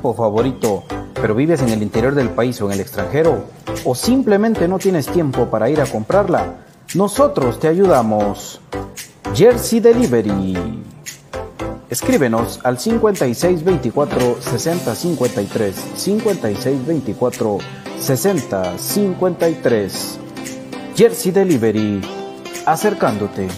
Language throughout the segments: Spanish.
¿Quieres la camisola de tu equipo favorito, pero vives en el interior del país o en el extranjero? ¿O simplemente no tienes tiempo para ir a comprarla? Nosotros te ayudamos. Jersey Delivery. Escríbenos al 5624 6053 5624 6053. Jersey Delivery, acercándote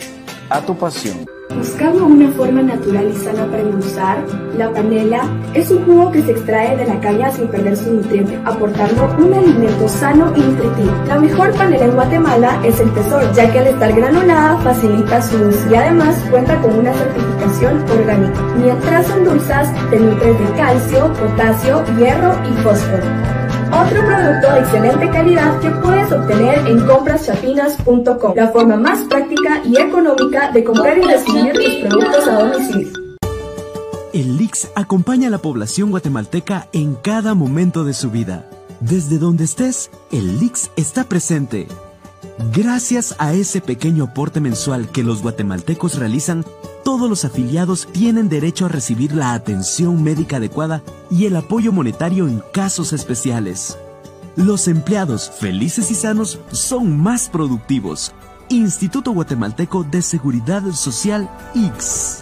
a tu pasión. Buscando una forma natural y sana para endulzar, la panela es un jugo que se extrae de la caña sin perder su nutriente, aportando un alimento sano y nutritivo. La mejor panela en Guatemala es el tesoro, ya que al estar granulada facilita su uso y además cuenta con una certificación orgánica. Mientras endulzas, te nutres de calcio, potasio, hierro y fósforo. Otro producto de excelente calidad que puedes obtener en compraschapinas.com, la forma más práctica y económica de comprar y recibir tus productos a domicilio. LIX acompaña a la población guatemalteca en cada momento de su vida. Desde donde estés, el LIX está presente. Gracias a ese pequeño aporte mensual que los guatemaltecos realizan, todos los afiliados tienen derecho a recibir la atención médica adecuada y el apoyo monetario en casos especiales. Los empleados felices y sanos son más productivos. Instituto Guatemalteco de Seguridad Social X.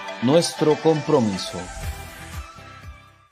nuestro compromiso.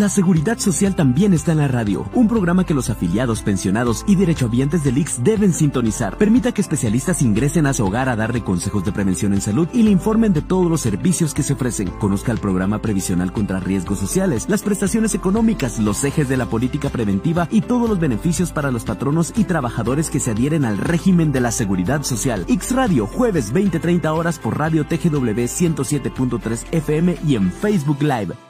La seguridad social también está en la radio, un programa que los afiliados, pensionados y derechohabientes del IX deben sintonizar. Permita que especialistas ingresen a su hogar a darle consejos de prevención en salud y le informen de todos los servicios que se ofrecen. Conozca el programa previsional contra riesgos sociales, las prestaciones económicas, los ejes de la política preventiva y todos los beneficios para los patronos y trabajadores que se adhieren al régimen de la seguridad social. X Radio, jueves 20-30 horas por Radio TGW 107.3 FM y en Facebook Live.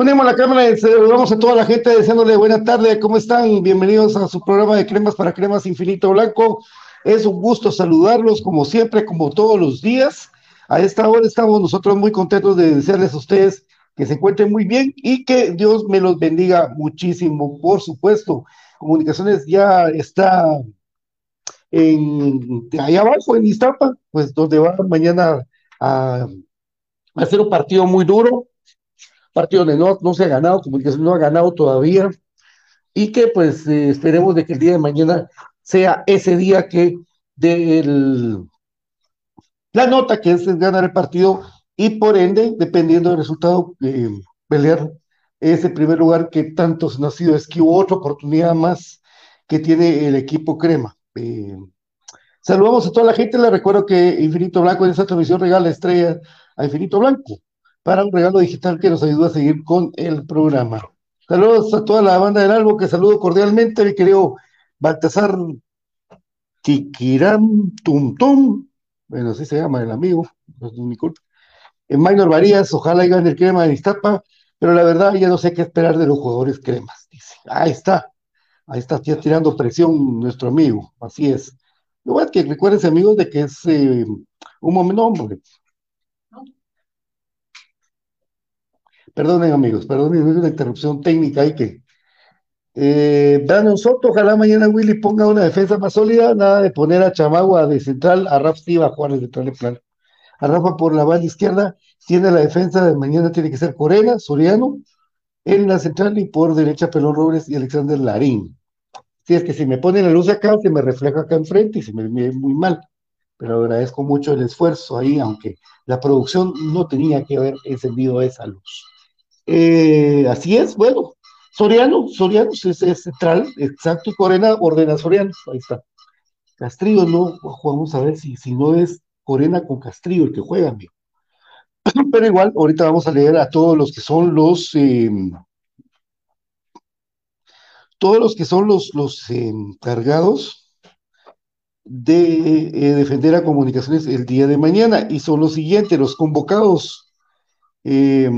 Ponemos la cámara y saludamos a toda la gente deseándole buena tarde. ¿Cómo están? Bienvenidos a su programa de Cremas para Cremas Infinito Blanco. Es un gusto saludarlos como siempre, como todos los días. A esta hora estamos nosotros muy contentos de desearles a ustedes que se encuentren muy bien y que Dios me los bendiga muchísimo. Por supuesto, Comunicaciones ya está en, allá abajo en Iztapa, pues donde va mañana a hacer un partido muy duro partido donde no, no se ha ganado, Comunicación no ha ganado todavía, y que pues eh, esperemos de que el día de mañana sea ese día que de la nota que es ganar el partido y por ende, dependiendo del resultado, eh, pelear ese primer lugar que tantos no ha sido esquivo, otra oportunidad más que tiene el equipo Crema. Eh, saludamos a toda la gente, les recuerdo que Infinito Blanco en esta transmisión regala estrella a Infinito Blanco para un regalo digital que nos ayuda a seguir con el programa. Saludos a toda la banda del álbum, que saludo cordialmente, mi querido Baltasar Chiquiram Tum Tum, bueno, así se llama el amigo, no es mi culpa. En Minor Varías, ojalá gane el crema de Iztapa, pero la verdad ya no sé qué esperar de los jugadores cremas, dice. Ahí está, ahí está ya tirando presión nuestro amigo, así es. Lo que recuerden, amigos, de que es eh, un momento, hombre, Perdonen, amigos, perdonen, una interrupción técnica ahí que. Eh, Brandon Soto, ojalá mañana Willy ponga una defensa más sólida, nada de poner a Chamagua de central, a Rafa Siva a Juárez de central plano. A Rafa por la banda izquierda, tiene la defensa de mañana tiene que ser Corena, Soriano, en la central y por derecha Pelón Robles y Alexander Larín. Si es que si me ponen la luz acá, se me refleja acá enfrente y se me ve muy mal. Pero agradezco mucho el esfuerzo ahí, aunque la producción no tenía que haber encendido esa luz. Eh, así es, bueno, Soriano, Soriano es, central, exacto, y Corena ordena Soriano, ahí está. Castrillo no, vamos a ver si, si no es Corena con Castrillo el que juega, amigo. Pero igual, ahorita vamos a leer a todos los que son los, em, todos los que son los, los encargados de eh, defender a comunicaciones el día de mañana, y son los siguientes, los convocados. Eh,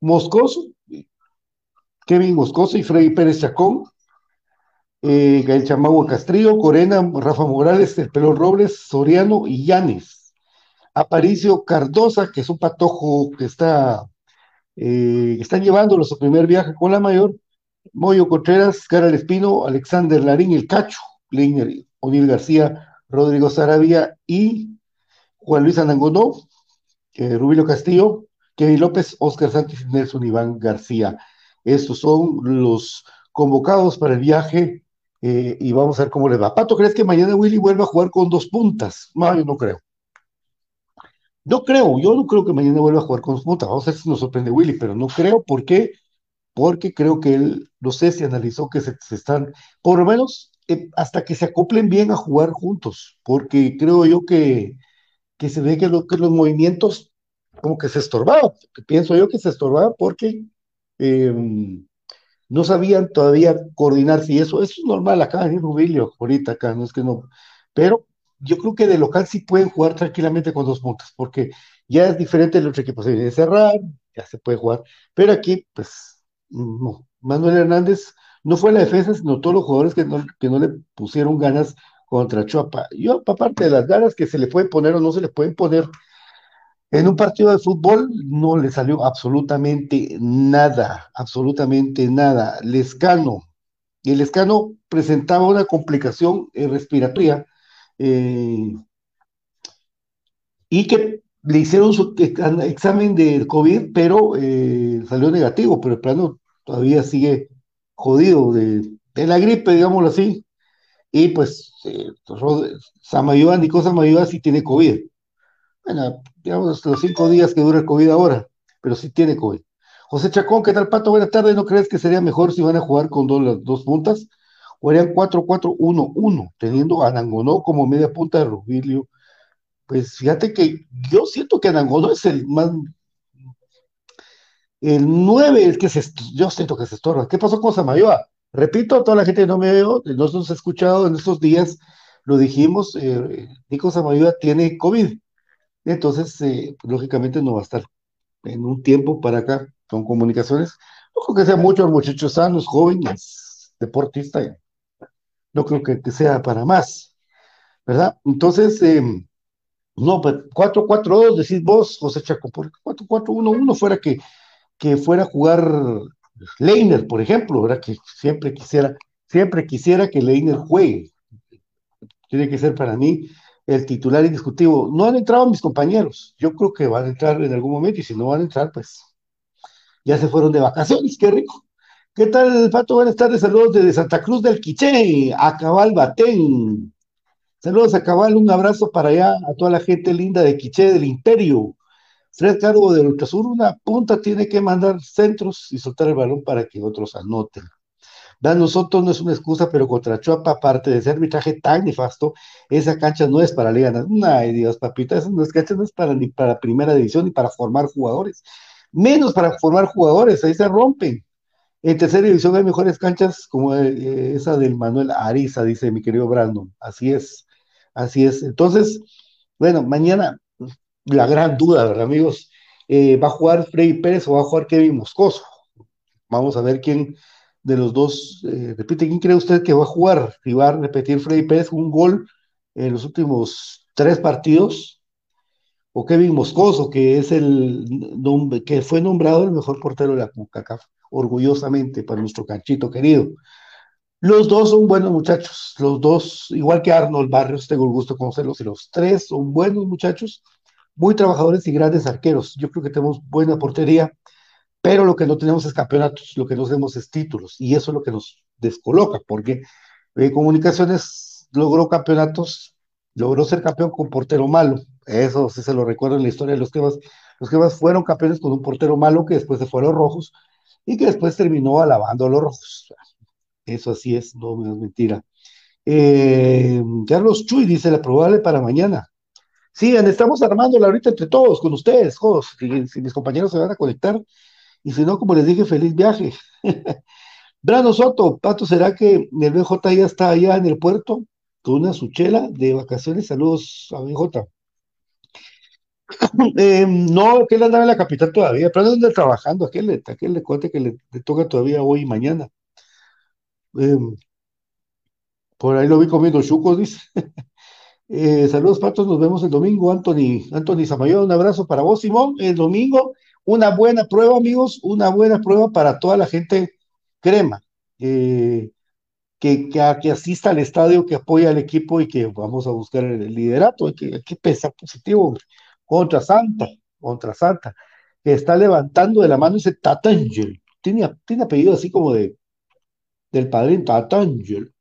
Moscoso, Kevin Moscoso y Freddy Pérez Chacón, eh, Gael Chamagua Castrillo, Corena, Rafa Morales, El Pelón Robles, Soriano y Llanes. Aparicio Cardosa, que es un patojo que está, eh, están llevándolo su primer viaje con la mayor, Moyo Contreras, Cara Espino, Alexander Larín, El Cacho, Leiner, O'Neill García, Rodrigo Sarabia y Juan Luis Anangonó, eh, Rubilio Castillo, Kevin López, Oscar Sánchez, Nelson Iván García. Estos son los convocados para el viaje eh, y vamos a ver cómo les va. Pato, ¿crees que mañana Willy vuelva a jugar con dos puntas? No, yo no creo. No creo, yo no creo que mañana vuelva a jugar con dos puntas. Vamos a ver si nos sorprende Willy, pero no creo. ¿Por qué? Porque creo que él, no sé si analizó que se, están, por lo menos eh, hasta que se acoplen bien a jugar juntos, porque creo yo que, que se ve que, que los movimientos como que se estorbaba, pienso yo que se estorbaba porque em, no sabían todavía coordinarse y eso, eso es normal acá en Rubilio, ahorita acá, no es que no, pero yo creo que de local sí pueden jugar tranquilamente con dos puntos, porque ya es diferente el otro equipo, se viene cerrar, ya se puede jugar, pero aquí, pues, Manuel Hernández no fue la defensa, sino todos los jugadores que no, que no le pusieron ganas contra Chuapa. Yo, aparte de las ganas que se le pueden poner o no se le pueden poner, en un partido de fútbol no le salió absolutamente nada, absolutamente nada. Lescano, el Lescano presentaba una complicación eh, respiratoria eh, y que le hicieron su examen de COVID, pero eh, salió negativo, pero el plano todavía sigue jodido de, la gripe, digámoslo así. Y pues, Samayoa, Nico Samayoa sí tiene COVID bueno, digamos los cinco días que dura el COVID ahora, pero sí tiene COVID. José Chacón, ¿qué tal, Pato? Buenas tardes. ¿No crees que sería mejor si van a jugar con dos, dos puntas? ¿O harían 4-4-1-1, teniendo a Nangonó como media punta de Rubilio? Pues fíjate que yo siento que Nangonó es el más. El 9, el que se. Yo siento que se estorba. ¿Qué pasó con Samayoa? Repito, a toda la gente que no me veo, no nos ha escuchado en estos días, lo dijimos, eh, Nico Samayoa tiene COVID entonces, eh, lógicamente no va a estar en un tiempo para acá, con comunicaciones. No creo que sean muchos muchachos sanos, jóvenes, deportistas. No creo que, sea para más, ¿verdad? Entonces, em, no, pues 4-4-2, decís vos, José Chaco, por 4-4-1-1 fuera que, que fuera a jugar Leiner, por ejemplo, ¿verdad? Que siempre quisiera, siempre quisiera que Leiner juegue. Tiene que ser para mí el titular indiscutivo. No han entrado mis compañeros. Yo creo que van a entrar en algún momento y si no van a entrar, pues ya se fueron de vacaciones. Qué rico. ¿Qué tal, Pato? Buenas tardes. Saludos desde Santa Cruz del Quiché, a Cabal Batén. Saludos a Cabal, un abrazo para allá, a toda la gente linda de Quiché, del Imperio. Fred Cargo del Ultrasur, una punta tiene que mandar centros y soltar el balón para que otros anoten. Dan nosotros no es una excusa, pero contra Chuapa, aparte de ese arbitraje tan nefasto, esa cancha no es para Liga Ay, Dios, papita, esa cancha no es para ni para primera división ni para formar jugadores. Menos para formar jugadores, ahí se rompen. En tercera división hay mejores canchas como eh, esa del Manuel Ariza, dice mi querido Brandon. Así es, así es. Entonces, bueno, mañana la gran duda, ¿verdad, amigos? Eh, ¿Va a jugar Freddy Pérez o va a jugar Kevin Moscoso? Vamos a ver quién de los dos eh, repite. ¿Quién cree usted que va a jugar? Si va a repetir Freddy Pérez un gol en los últimos tres partidos o Kevin Moscoso, que es el que fue nombrado el mejor portero de la CONCACAF, orgullosamente para nuestro canchito querido. Los dos son buenos muchachos, los dos, igual que Arnold Barrios, tengo el gusto de conocerlos, y los tres son buenos muchachos, muy trabajadores y grandes arqueros. Yo creo que tenemos buena portería, pero lo que no tenemos es campeonatos, lo que no tenemos es títulos, y eso es lo que nos descoloca, porque eh, Comunicaciones logró campeonatos, logró ser campeón con portero malo, eso sí se lo recuerdo en la historia de los que más, los fueron campeones con un portero malo que después se fue a los rojos y que después terminó alabando a los rojos. Eso así es, no, es mentira. Eh, Carlos Chuy dice la probable para mañana. Sigan, estamos armándola ahorita entre todos, con ustedes, jodos, si, mis compañeros se van a conectar, y si no, como les dije, feliz viaje. Brano Soto, Pato, ¿será que el BJ ya está allá en el puerto con una suchela de vacaciones? Saludos a BJ. Eh, no, que él andaba en la capital todavía, pero anda trabajando, aquel aquel le cuente que le, toca todavía hoy y mañana. Em, por ahí lo vi comiendo chucos, dice. Eh, saludos, patos, nos vemos el domingo. Anthony, Anthony Samayoa, un abrazo para vos, Simón. El domingo, una buena prueba, amigos, una buena prueba para toda la gente crema, eh, que, que, asista al estadio, que apoya al equipo y que vamos a buscar el, liderato. Hay que, que pensar positivo contra Santa, contra Santa, que está levantando de la mano ese Tatangel. Tiene, tiene apellido así como de del padrino Tatangel.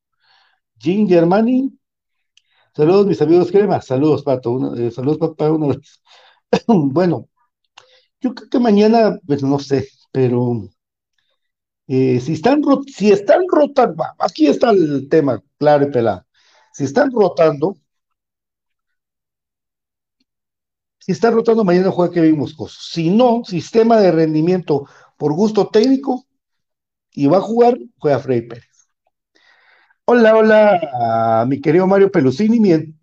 Jim Germani, Saludos, mis amigos crema. Saludos, Pato. Eh, saludos, papá, una bueno, yo creo que mañana, pues no sé, pero eh, si están si están rotando, aquí está el tema claro y pelado. Si están rotando, si están rotando, mañana juega Kevin Moscoso. Si no, sistema de rendimiento por gusto técnico y va a jugar, juega Freddy Pérez. Hola, hola, mi querido Mario Pelusini. Mientras,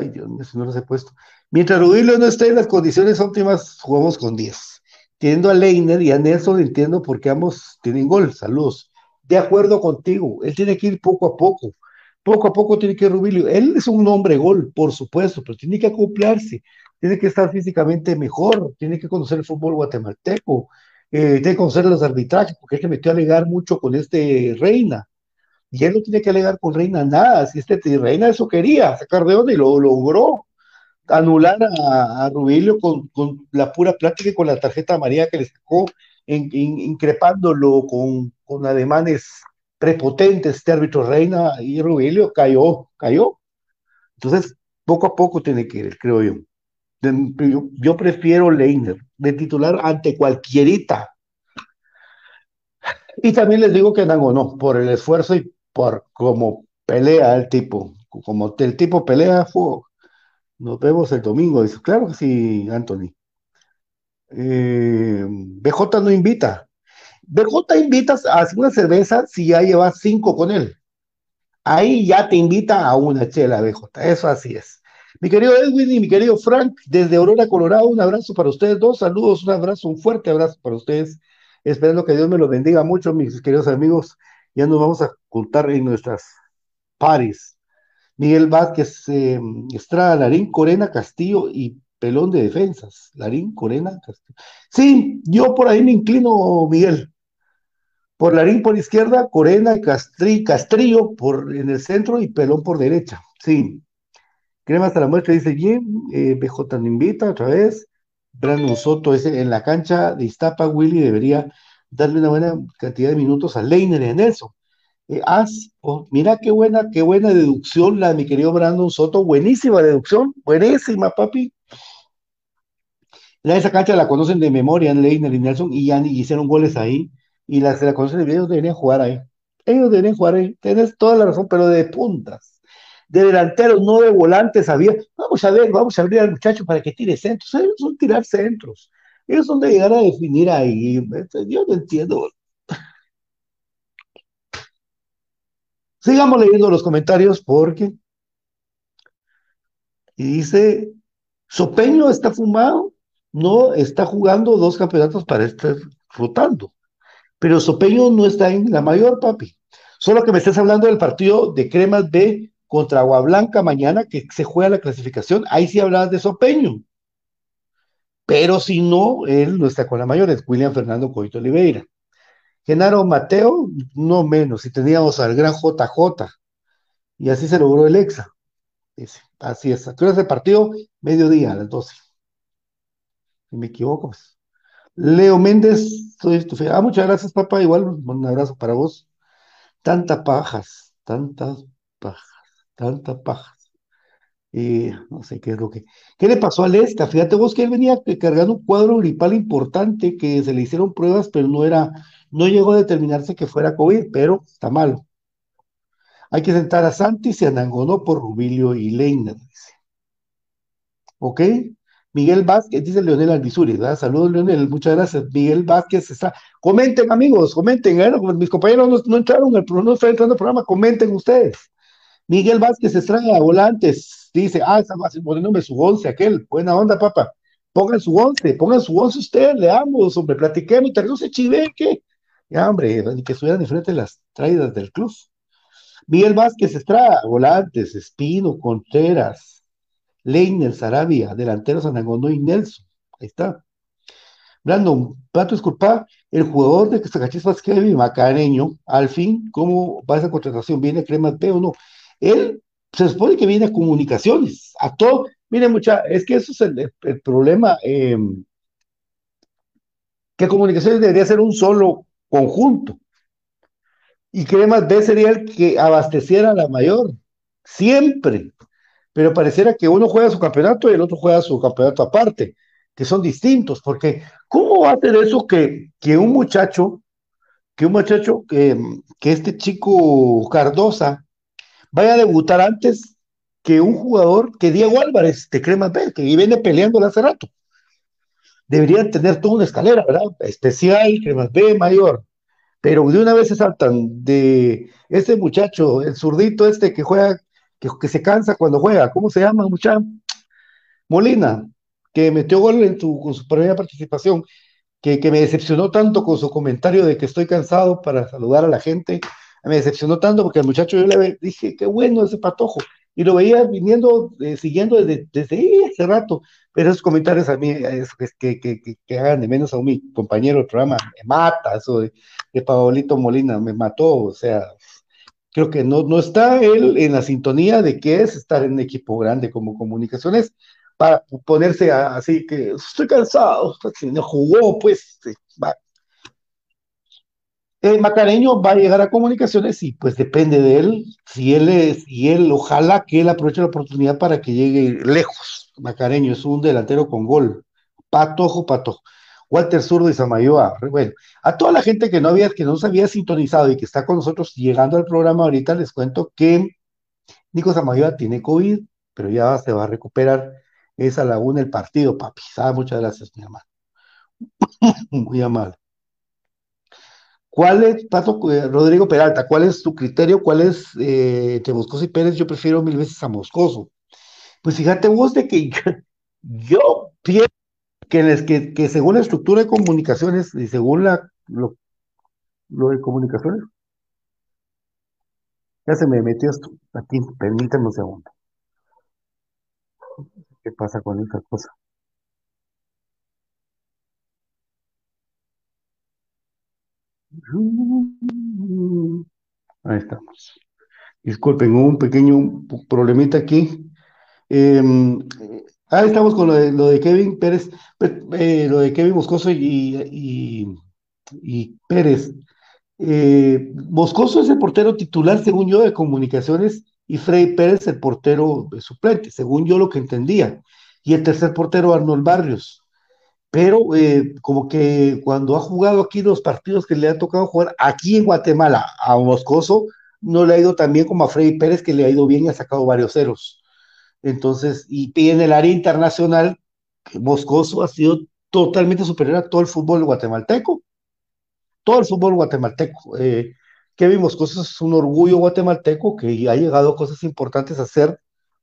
ay, Dios mío, si no los he puesto. Mientras Rudilio no esté en las condiciones óptimas, jugamos con 10. Teniendo a Leiner y a Nelson, entiendo por qué ambos tienen gol. Saludos. De acuerdo contigo, él tiene que ir poco a poco. Poco a poco tiene que ir Rubilio. Él es un hombre gol, por supuesto, pero tiene que acoplarse, tiene que estar físicamente mejor, tiene que conocer el fútbol guatemalteco, eh, tiene que conocer los arbitrajes, porque él se metió a alegar mucho con este Reina y él no tiene que alegar con Reina nada. Si este Reina eso quería, sacar de onda y lo logró. Anular a, Rubilio con, la pura plática y con la tarjeta amarilla que le sacó, increpándolo con, con ademanes prepotentes. Este árbitro Reina y Rubilio cayó, cayó. Entonces, poco a poco tiene que ir, creo yo. Yo, yo prefiero Leiner de titular ante cualquierita. Y también les digo que Nango no, por el esfuerzo y por cómo pelea el tipo, como el tipo pelea, nos vemos el domingo. Claro que sí, Anthony. Eh, BJ no invita. BJ invita a una cerveza si ya llevas cinco con él. Ahí ya te invita a una chela, BJ. Eso así es. Mi querido Edwin y mi querido Frank, desde Aurora, Colorado, un abrazo para ustedes dos. Saludos, un abrazo, un fuerte abrazo para ustedes esperando que Dios me los bendiga mucho, mis queridos amigos. Ya nos vamos a juntar en nuestras pares. Miguel Vázquez, eh, Estrada, Larín, Corena, Castillo y Pelón de defensas. Larín, Corena, Castillo. Sí, yo por ahí me inclino, Miguel. Por Larín por izquierda, Corena, Castri, Castrillo por, en el centro y Pelón por derecha. Sí. Crema hasta la muestra dice bien. Eh, BJ nos invita otra vez. Brandon Soto ese, en la cancha de Iztapa, Willy debería darle una buena cantidad de minutos a Leiner y a Nelson. Eh, oh, mira qué buena, qué buena deducción la de mi querido Brandon Soto, buenísima deducción, buenísima, papi. La esa cancha la conocen de memoria, Leiner y Nelson, y ya hicieron goles ahí, y las la conocen de ellos deberían jugar ahí. Ellos deberían jugar ahí, tienes toda la razón, pero de puntas, de delanteros, no de volantes, había. Vamos a ver, vamos a abrir al muchacho para que tire centros. Ellos son tirar centros. Ellos son de llegar a definir ahí. Yo no entiendo. Sigamos leyendo los comentarios porque. Y dice: Sopeño está fumado, no está jugando dos campeonatos para estar rotando. Pero Sopeño no está en la mayor, papi. Solo que me estés hablando del partido de Cremas B contra Agua Blanca mañana, que se juega la clasificación. Ahí sí hablas de Sopeño. Pero si no, él no está con la mayor, es William Fernando Coito Oliveira. Genaro Mateo, no menos, si teníamos al gran JJ, y así se logró el EXA. Así es. ¿A qué el partido? Mediodía, a las 12. Si me equivoco, pues. Leo Méndez, soy tu. Ah, muchas gracias, papá. Igual, un abrazo para vos. Tanta pajas, tantas pajas, tantas pajas. Eh, no sé qué es lo que. ¿Qué le pasó a Lesta? Fíjate vos que él venía cargando un cuadro gripal importante que se le hicieron pruebas, pero no era, no llegó a determinarse que fuera COVID, pero está malo. Hay que sentar a Santi y a Nangonó por Rubilio y Leina. ¿Ok? Miguel Vázquez, dice Leonel Albizuri, ¿verdad? Saludos, Leonel, muchas gracias. Miguel Vázquez está. Comenten, amigos, comenten. ¿eh? Mis compañeros no, entraron, el, no está entrando al programa, comenten ustedes. Miguel Vázquez Estrada, volantes, dice, ah, está poniéndome su once, aquel, buena onda, papá. Pongan su once, pongan su once ustedes, leamos, hombre, platiquemos, no se chiveque. Ya, hombre, ni que estuvieran diferentes las traídas del club. Miguel Vázquez Estrada, volantes, Espino, Contreras, Leiner, Sarabia, delanteros Anangono y Nelson. Ahí está. Brandon, Pato Esculpa, el jugador de Zacachispas Kevin Macareño, al fin, ¿cómo va esa contratación? ¿Viene Cremas B o no? Él se supone que viene a comunicaciones, a todo. Miren, mucha, es que eso es el, problema, eh, que comunicaciones debería ser un solo conjunto. Y Cremas B sería el que abasteciera la mayor, siempre. Pero pareciera que uno juega su campeonato y el otro juega su campeonato aparte, que son distintos, porque ¿cómo va a ser eso que, que un muchacho, que un muchacho, que, que este chico Cardosa, vaya a debutar antes que un jugador que Diego Álvarez de Cremas B, que viene peleando hace rato. Deberían tener toda una escalera, ¿verdad? Especial, Cremas B, mayor. Pero de una vez se saltan de ese muchacho, el zurdito este que juega, que, se cansa cuando juega, ¿cómo se llama, muchacho? Molina, que metió gol en su, con su primera participación, que, que me decepcionó tanto con su comentario de que estoy cansado para saludar a la gente me decepcionó tanto porque al muchacho yo le dije, qué bueno ese patojo, y lo veía viniendo, eh, siguiendo desde, desde hace rato, pero esos comentarios a mí, eso, que, hagan de menos a mi compañero del programa, me mata, eso de, de Paolito Molina, me mató, o sea, creo que no, no está él en la sintonía de qué es estar en un equipo grande como comunicaciones, para ponerse así que estoy cansado, no jugó, pues, va, el Macareño va a llegar a comunicaciones y pues depende de él, si él es, y él, ojalá que él aproveche la oportunidad para que llegue lejos. Macareño es un delantero con gol. Patojo, patojo. Walter Zurdo y Samayoa. Bueno, a toda la gente que no había, que no se había sintonizado y que está con nosotros llegando al programa ahorita, les cuento que Nico Samayoa tiene COVID, pero ya se va a recuperar. Es a la una el partido, papi. Ah, muchas gracias, mi hermano. Muy amable. ¿Cuál es, Pato, eh, Rodrigo Peralta, cuál es tu criterio? ¿Cuál es eh, entre Moscoso y Pérez? Yo prefiero mil veces a Moscoso. Pues fíjate vos de que yo, pienso que, que, según la estructura de comunicaciones y según la lo, lo de comunicaciones. Ya se me metió esto. Aquí, permítame un segundo. ¿Qué pasa con esta cosa? Ahí estamos. Disculpen, un pequeño problemita aquí. Em, ah, estamos con lo de, Kevin Pérez, eh, lo de Kevin Moscoso y, y, Pérez. Eh, Moscoso es el portero titular, según yo, de comunicaciones, y Frey Pérez el portero suplente, según yo lo que entendía. Y el tercer portero, Arnold Barrios. Pero eh, como que cuando ha jugado aquí los partidos que le ha tocado jugar aquí en Guatemala a Moscoso, no le ha ido tan bien como a Freddy Pérez, que le ha ido bien y ha sacado varios ceros. Entonces, y, en el área internacional, Moscoso ha sido totalmente superior a todo el fútbol guatemalteco. Todo el fútbol guatemalteco. Eh, Kevin Moscoso es un orgullo guatemalteco que ha llegado a cosas importantes a ser,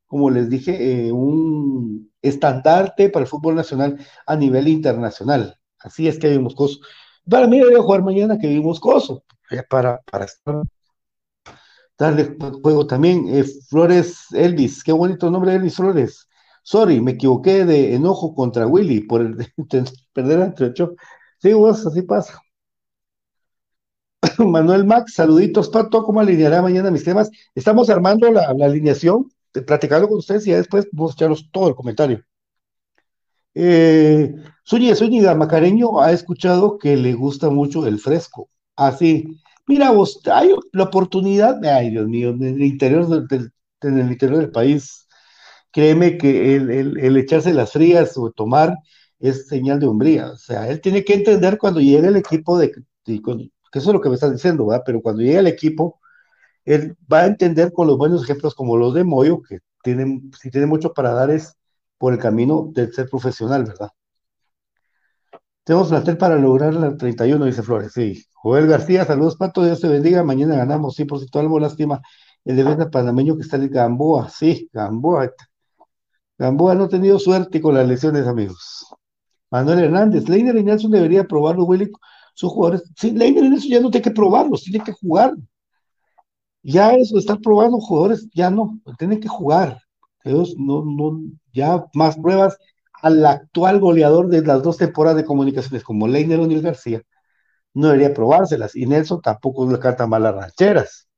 como les dije, eh, un estandarte para el fútbol nacional a nivel internacional. Así es Kevin Moscoso. Para mí debería jugar mañana Kevin Moscoso, para, para estar darle juego también. Eh, Flores Elvis, qué bonito nombre Elvis Flores. Sorry, me equivoqué de enojo contra Willy por el, perder entre ocho. Sí, vos, así pasa. Manuel Max, saluditos, Pato, ¿cómo alineará mañana mis temas? Estamos armando la, alineación, platicando con ustedes y después vamos a todo el comentario. Eh, Zúñiga, Macareño ha escuchado que le gusta mucho el fresco. Así, ah, Mira vos, hay la oportunidad, ay Dios mío, en el interior del, en el interior del país, créeme que el, echarse las frías o tomar es señal de hombría. O sea, él tiene que entender cuando llega el equipo de, que eso es lo que me estás diciendo, ¿verdad? Pero cuando llega el equipo, él va a entender con los buenos ejemplos como los de Moyo, que tienen, si tiene mucho para dar es por el camino del ser profesional, ¿verdad? Tenemos plantel para lograr la 31, dice Flores. Sí. Joel García, saludos, Pato. Dios te bendiga. Mañana ganamos, sí, por si todo algo lástima. El defensa panameño que está en Gamboa. Sí, Gamboa. Gamboa no ha tenido suerte con las lesiones, amigos. Manuel Hernández, Leiner y Nelson debería probarlo, Willy. Sus jugadores. Sí, Leiner y Nelson ya no tiene que probarlos, tiene que jugar. Ya eso de estar probando jugadores, ya no, tienen que jugar. Ellos no, no, ya más pruebas al actual goleador de las dos temporadas de comunicaciones, como Leiner O'Neill García, no debería probárselas. Y Nelson tampoco le canta malas rancheras.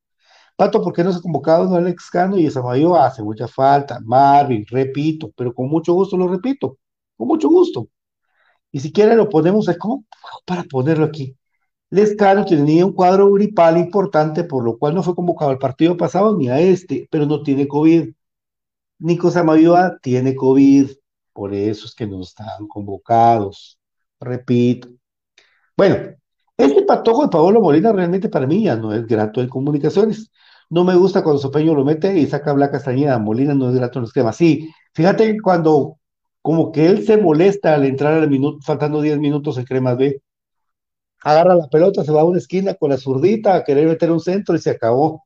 Pato, ¿por qué no se ha convocado no Alex Cano y Samayo? Hace mucha falta. Marvin, repito, pero con mucho gusto lo repito. Con mucho gusto. Y si quiere lo ponemos, ¿cómo? Para ponerlo aquí. Lescano tenía un cuadro gripal importante, por lo cual no fue convocado al partido pasado ni a este, pero no tiene COVID. Nico Samayoa tiene COVID. Por eso es que no están convocados. Repito. Bueno, este patojo de Paolo Molina realmente para mí ya no es grato en comunicaciones. No me gusta cuando Sopeño lo mete y saca Blanca Castañeda. Molina no es grato en los temas. Sí, fíjate cuando como que él se molesta al entrar al minuto, faltando 10 minutos en Cremas B. Agarra la pelota, se va a una esquina con la zurdita a querer meter un centro y se acabó.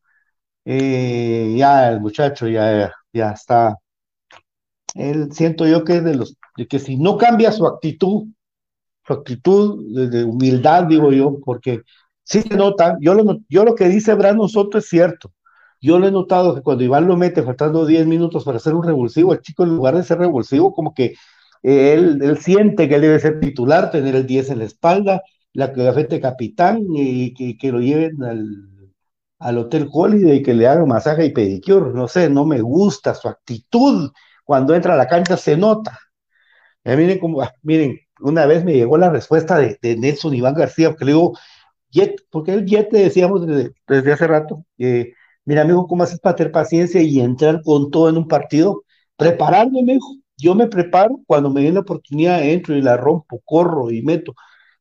Eh, ya el muchacho ya, ya está él siento yo que es de los, de que si no cambia su actitud, su actitud de, humildad, digo yo, porque sí se nota, yo lo, yo lo que dice Brandon Soto es cierto. Yo lo he notado que cuando Iván lo mete faltando 10 minutos para hacer un revulsivo, el chico en lugar de ser revulsivo, como que él, él, siente que él debe ser titular, tener el 10 en la espalda, la gafete capitán y que, lo lleven al, al Hotel Holiday y que le hagan masaje y pedicure. No sé, no me gusta su actitud cuando entra a la cancha se nota. miren, cómo, ah, miren, una vez me llegó la respuesta de, Nelson Iván García, porque le digo, Jet, porque el Jet le decíamos desde, hace rato, mira amigo, ¿cómo haces para tener paciencia y entrar con todo en un partido? Prepararme, dijo. Yo me preparo, cuando me den la oportunidad entro y la rompo, corro y meto.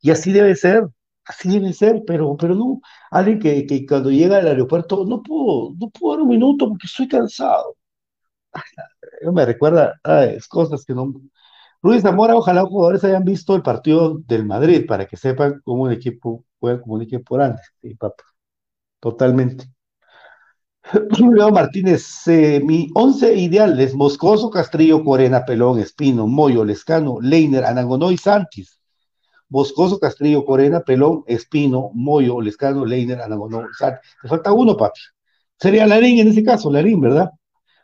Y así debe ser, así debe ser, pero, pero no, alguien que, que cuando llega al aeropuerto no puedo, no puedo dar un minuto porque estoy cansado me recuerda a cosas que no. Luis Zamora, ojalá los jugadores hayan visto el partido del Madrid para que sepan cómo un equipo juega como un equipo grande. Sí, papá. Totalmente. Leo Martínez, eh, mi once ideal es Moscoso, Castrillo, Corena, Pelón, Espino, Moyo, Lescano, Leiner, Anangonó y Santis. Boscoso, Castillo, Corena, Pelón, Espino, Moyo, Lescano, Leiner, Anagonó, Te falta uno, papi. Sería Larín en ese caso, Larín, ¿verdad?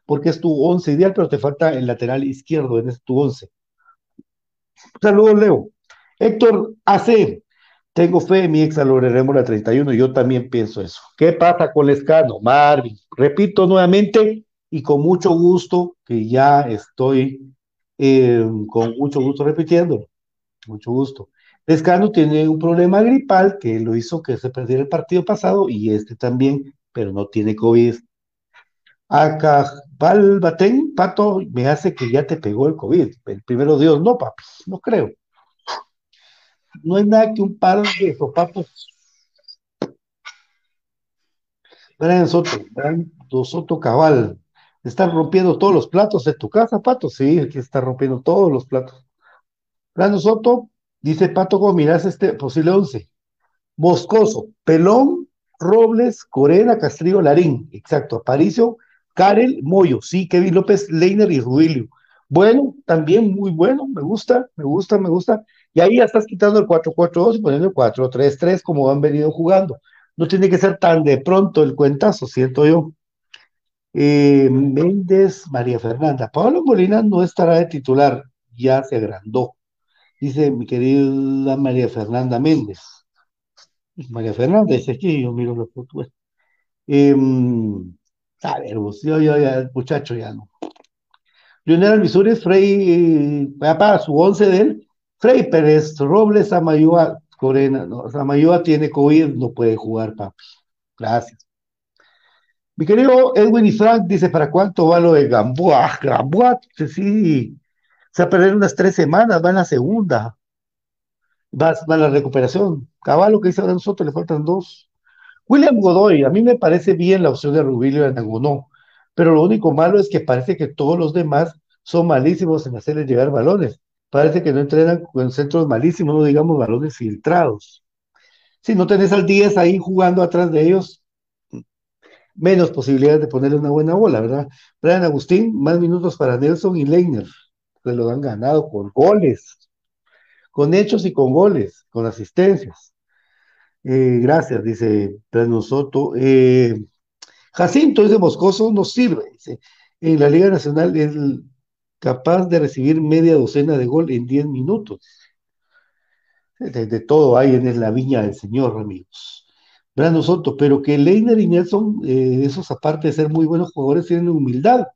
Porque es tu once ideal, pero te falta el lateral izquierdo, en ese tu once. Saludos, Leo. Héctor AC, tengo fe en mi ex lograremos la 31, yo también pienso eso. ¿Qué pasa con Lescano? Marvin, repito nuevamente y con mucho gusto, que ya estoy eh, con mucho gusto repitiendo, mucho gusto. Lescano tiene un problema gripal que lo hizo que se perdiera el partido pasado y este también, pero no tiene COVID. Acá, Batén, Pato, me hace que ya te pegó el COVID. El primero Dios, no, papi, no creo. No es nada que un par de sopapos. Brian Soto, Brian Soto Cabal, están rompiendo todos los platos de tu casa, Pato. Sí, aquí está rompiendo todos los platos. Brian Soto, dice Pato, ¿cómo miras este posible once? Moscoso, Pelón, Robles, Corena, Castrillo, Larín. Exacto. Aparicio, Karel, Moyo. Sí, Kevin López, Leiner y Rubilio. Bueno, también muy bueno. Me gusta, me gusta, me gusta. Y ahí ya estás quitando el 4-4-2 y poniendo el 4-3-3 como han venido jugando. No tiene que ser tan de pronto el cuentazo, siento yo. Eh, Méndez, María Fernanda. Pablo Molina no estará de titular, ya se agrandó. Dice mi querida María Fernanda Méndez. María Fernanda dice aquí, yo miro la foto. Eh, a ver, vos, yo, yo, ya, el muchacho ya no. Lionel Alvisures, Frey, eh, para su once de él, Frey Pérez, Robles, Amayúa, Corena, no, tiene COVID, no puede jugar, papi. Gracias. Mi querido Edwin y Frank dice, ¿para cuánto va lo de Gamboa? Gamboa, sí, se va a perder unas tres semanas, va en la segunda. Va, va la recuperación. Caballo que dice a nosotros le faltan dos. William Godoy, a mí me parece bien la opción de Rubilio en Angonó, pero lo único malo es que parece que todos los demás son malísimos en hacerles llegar balones. Parece que no entrenan con centros malísimos, no digamos balones filtrados. Si no tenés al 10 ahí jugando atrás de ellos, menos posibilidades de ponerle una buena bola, ¿verdad? Brian Agustín, más minutos para Nelson y Leiner, se lo han ganado con goles, con hechos y con goles, con asistencias. Eh, gracias, dice Plano Soto. Eh, Jacinto es de Moscoso, no sirve, dice. En la Liga Nacional es capaz de recibir media docena de gol en 10 minutos. De, todo hay en la viña del Señor, amigos. Brando Soto, pero que Leiner y Nelson, eh, esos aparte de ser muy buenos jugadores, tienen humildad,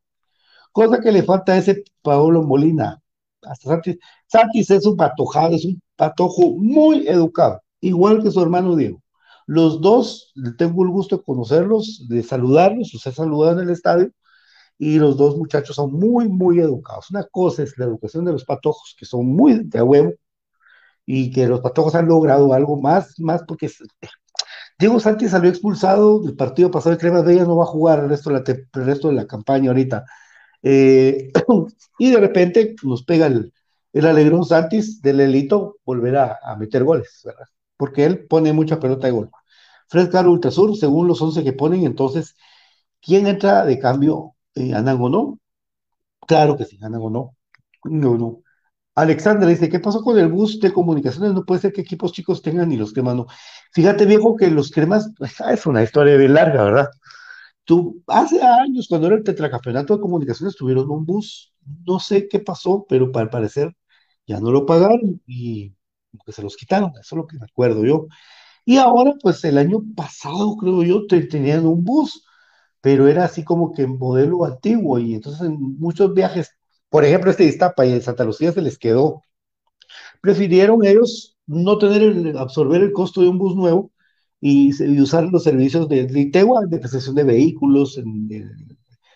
cosa que le falta a ese Paolo Molina. Hasta Santis, Santis es un patojado, es un patojo muy educado, igual que su hermano Diego. Los dos, tengo el gusto de conocerlos, de saludarlos, los he saludado en el estadio, y los dos muchachos son muy, muy educados. Una cosa es la educación de los patojos, que son muy de huevo, y que los patojos han logrado algo más, más porque Diego Sánchez salió expulsado del partido pasado de Crema Bella, no va a jugar el resto de la, el resto de la campaña ahorita. Eh, y de repente nos pega el, el alegrón Santis del Elito volver a, meter goles, ¿verdad? Porque él pone mucha pelota de gol. Fred Caro Ultrasur, según los 11 que ponen, entonces, ¿quién entra de cambio? Eh, ¿Anango no? Claro que sí, Anango no. No, no. Alexander dice, ¿qué pasó con el bus de comunicaciones? No puede ser que equipos chicos tengan ni los cremas no. Fíjate, viejo, que los cremas, es una historia bien larga, ¿verdad? Tú, hace años, cuando era el tetracampeonato de comunicaciones, tuvieron un bus, no sé qué pasó, pero para parecer ya no lo pagaron y que se los quitaron, eso es lo que me acuerdo yo. Y ahora, pues el año pasado, creo yo, tenían un bus, pero era así como que en modelo antiguo y entonces en muchos viajes por ejemplo, este Iztapa y en Santa Lucía se les quedó. Prefirieron ellos no tener absorber el costo de un bus nuevo y, usar los servicios de, de de prestación de vehículos, de,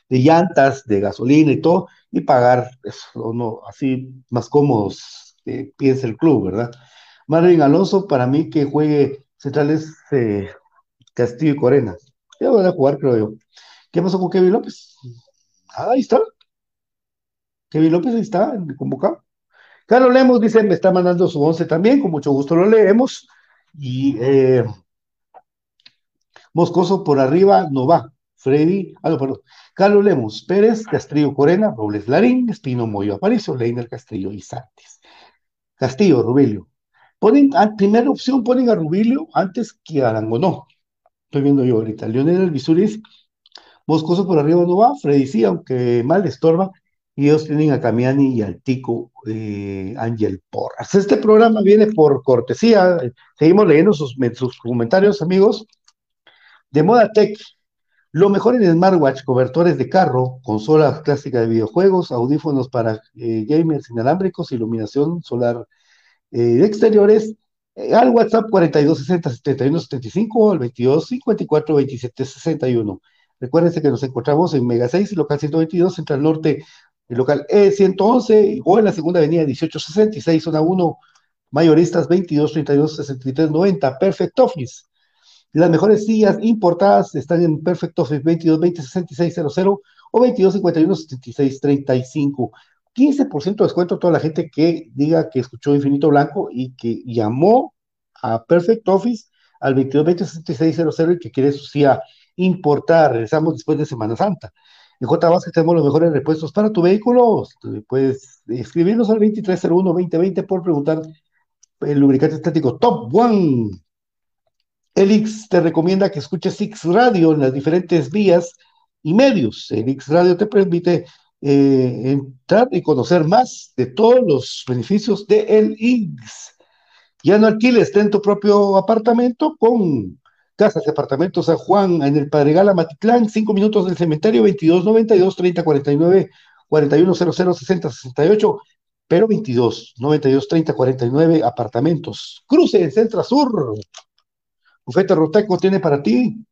llantas, de gasolina y todo, y pagar eso, no, así más cómodos, eh, piensa el club, ¿verdad? Marvin Alonso, para mí que juegue centrales eh, Castillo y Corena. Ya van a jugar, creo yo. ¿Qué pasó con Kevin López? Ah, ahí está. Kevin López está convocado. Carlos Lemos dice, me está mandando su once también, con mucho gusto lo leemos. Y eh, Moscoso por arriba no va. Freddy, ah, no, perdón. Carlos Lemos, Pérez, Castillo Corena, Robles Larín, Espino Moyo Aparicio, Leiner Castillo y Santos. Castillo, Rubelio. Ponen, a primera opción ponen a Rubilio antes que a Arangonó. Estoy viendo yo ahorita. Leonel Alvisuris, Moscoso por arriba no va, Freddy sí, aunque mal estorba, y ellos tienen a Camiani y al Tico eh, Ángel Porras. Este programa viene por cortesía, seguimos leyendo sus, comentarios, amigos, de Moda Tech, lo mejor en smartwatch, cobertores de carro, consolas clásicas de videojuegos, audífonos para eh, gamers inalámbricos, iluminación solar eh, de exteriores, al WhatsApp 4260-7175 al 2254-2761. Recuérdense que nos encontramos en Mega 6, local 122, Central Norte, el local E111 o en la segunda avenida 1866, zona 1, mayoristas 22 32 63 90, Perfect Office. Las mejores sillas importadas están en Perfect Office 22 20 66 00 o 22 51 76 35. 15% de descuento a toda la gente que diga que escuchó Infinito Blanco y que llamó a Perfect Office al 22 20 66 00 y que quiere su silla importar. Regresamos después de Semana Santa. En J que tenemos los mejores repuestos para tu vehículo. Puedes escribirnos al 2301-2020 por preguntar el lubricante estático Top One. Elix te recomienda que escuches Six Radio en las diferentes vías y medios. Elix Radio te permite eh, entrar y conocer más de todos los beneficios de el X. Ya no alquiles, ten tu propio apartamento con Casas y Apartamentos San Juan, en el Padregal Matitlán, 5 minutos del cementerio, 22 92 30 49 41 00 60 68, pero 22 92 30 49 apartamentos. Cruce en Centro Sur. Bufete Roteco tiene para ti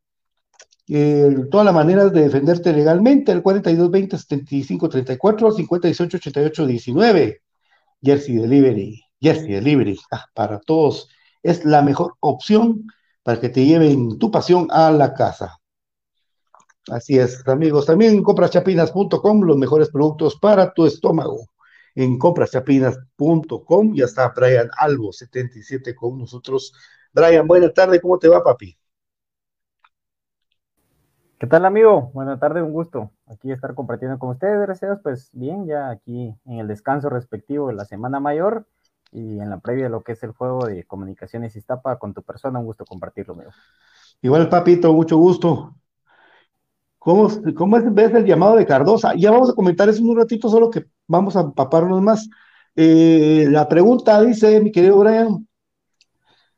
eh, todas las maneras de defenderte legalmente, el 42 20 75 34 50 18 88 19. Jersey Delivery, Jersey Delivery, ah, para todos es la mejor opción para que te lleven tu pasión a la casa. Así es, amigos. También en compraschapinas.com, los mejores productos para tu estómago. En compraschapinas.com ya está Brian Albo, 77 con nosotros. Brian, buena tarde, ¿cómo te va, papi? ¿Qué tal, amigo? Buenas tardes, un gusto aquí estar compartiendo con ustedes. Gracias, pues bien, ya aquí en el descanso respectivo de la Semana Mayor y en la previa de lo que es el juego de comunicaciones Iztapa con tu persona, un gusto compartirlo, amigo. Igual, papito, mucho gusto. ¿Cómo, cómo ves el llamado de Cardosa? Ya vamos a comentar eso en un ratito, solo que vamos a empaparnos más. Eh, la pregunta dice, mi querido Brian,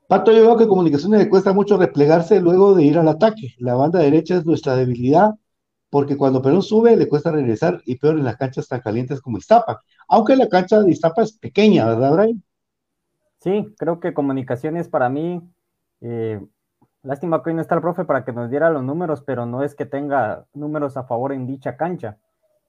Pato, yo veo que comunicaciones le cuesta mucho replegarse luego de ir al ataque. La banda derecha es nuestra debilidad, porque cuando Perón sube le cuesta regresar y peor en las canchas tan calientes como Iztapa. Aunque la cancha de Iztapa es pequeña, ¿verdad, Brian? Sí, creo que comunicaciones para mí, eh, lástima que hoy no está el profe para que nos diera los números, pero no es que tenga números a favor en dicha cancha.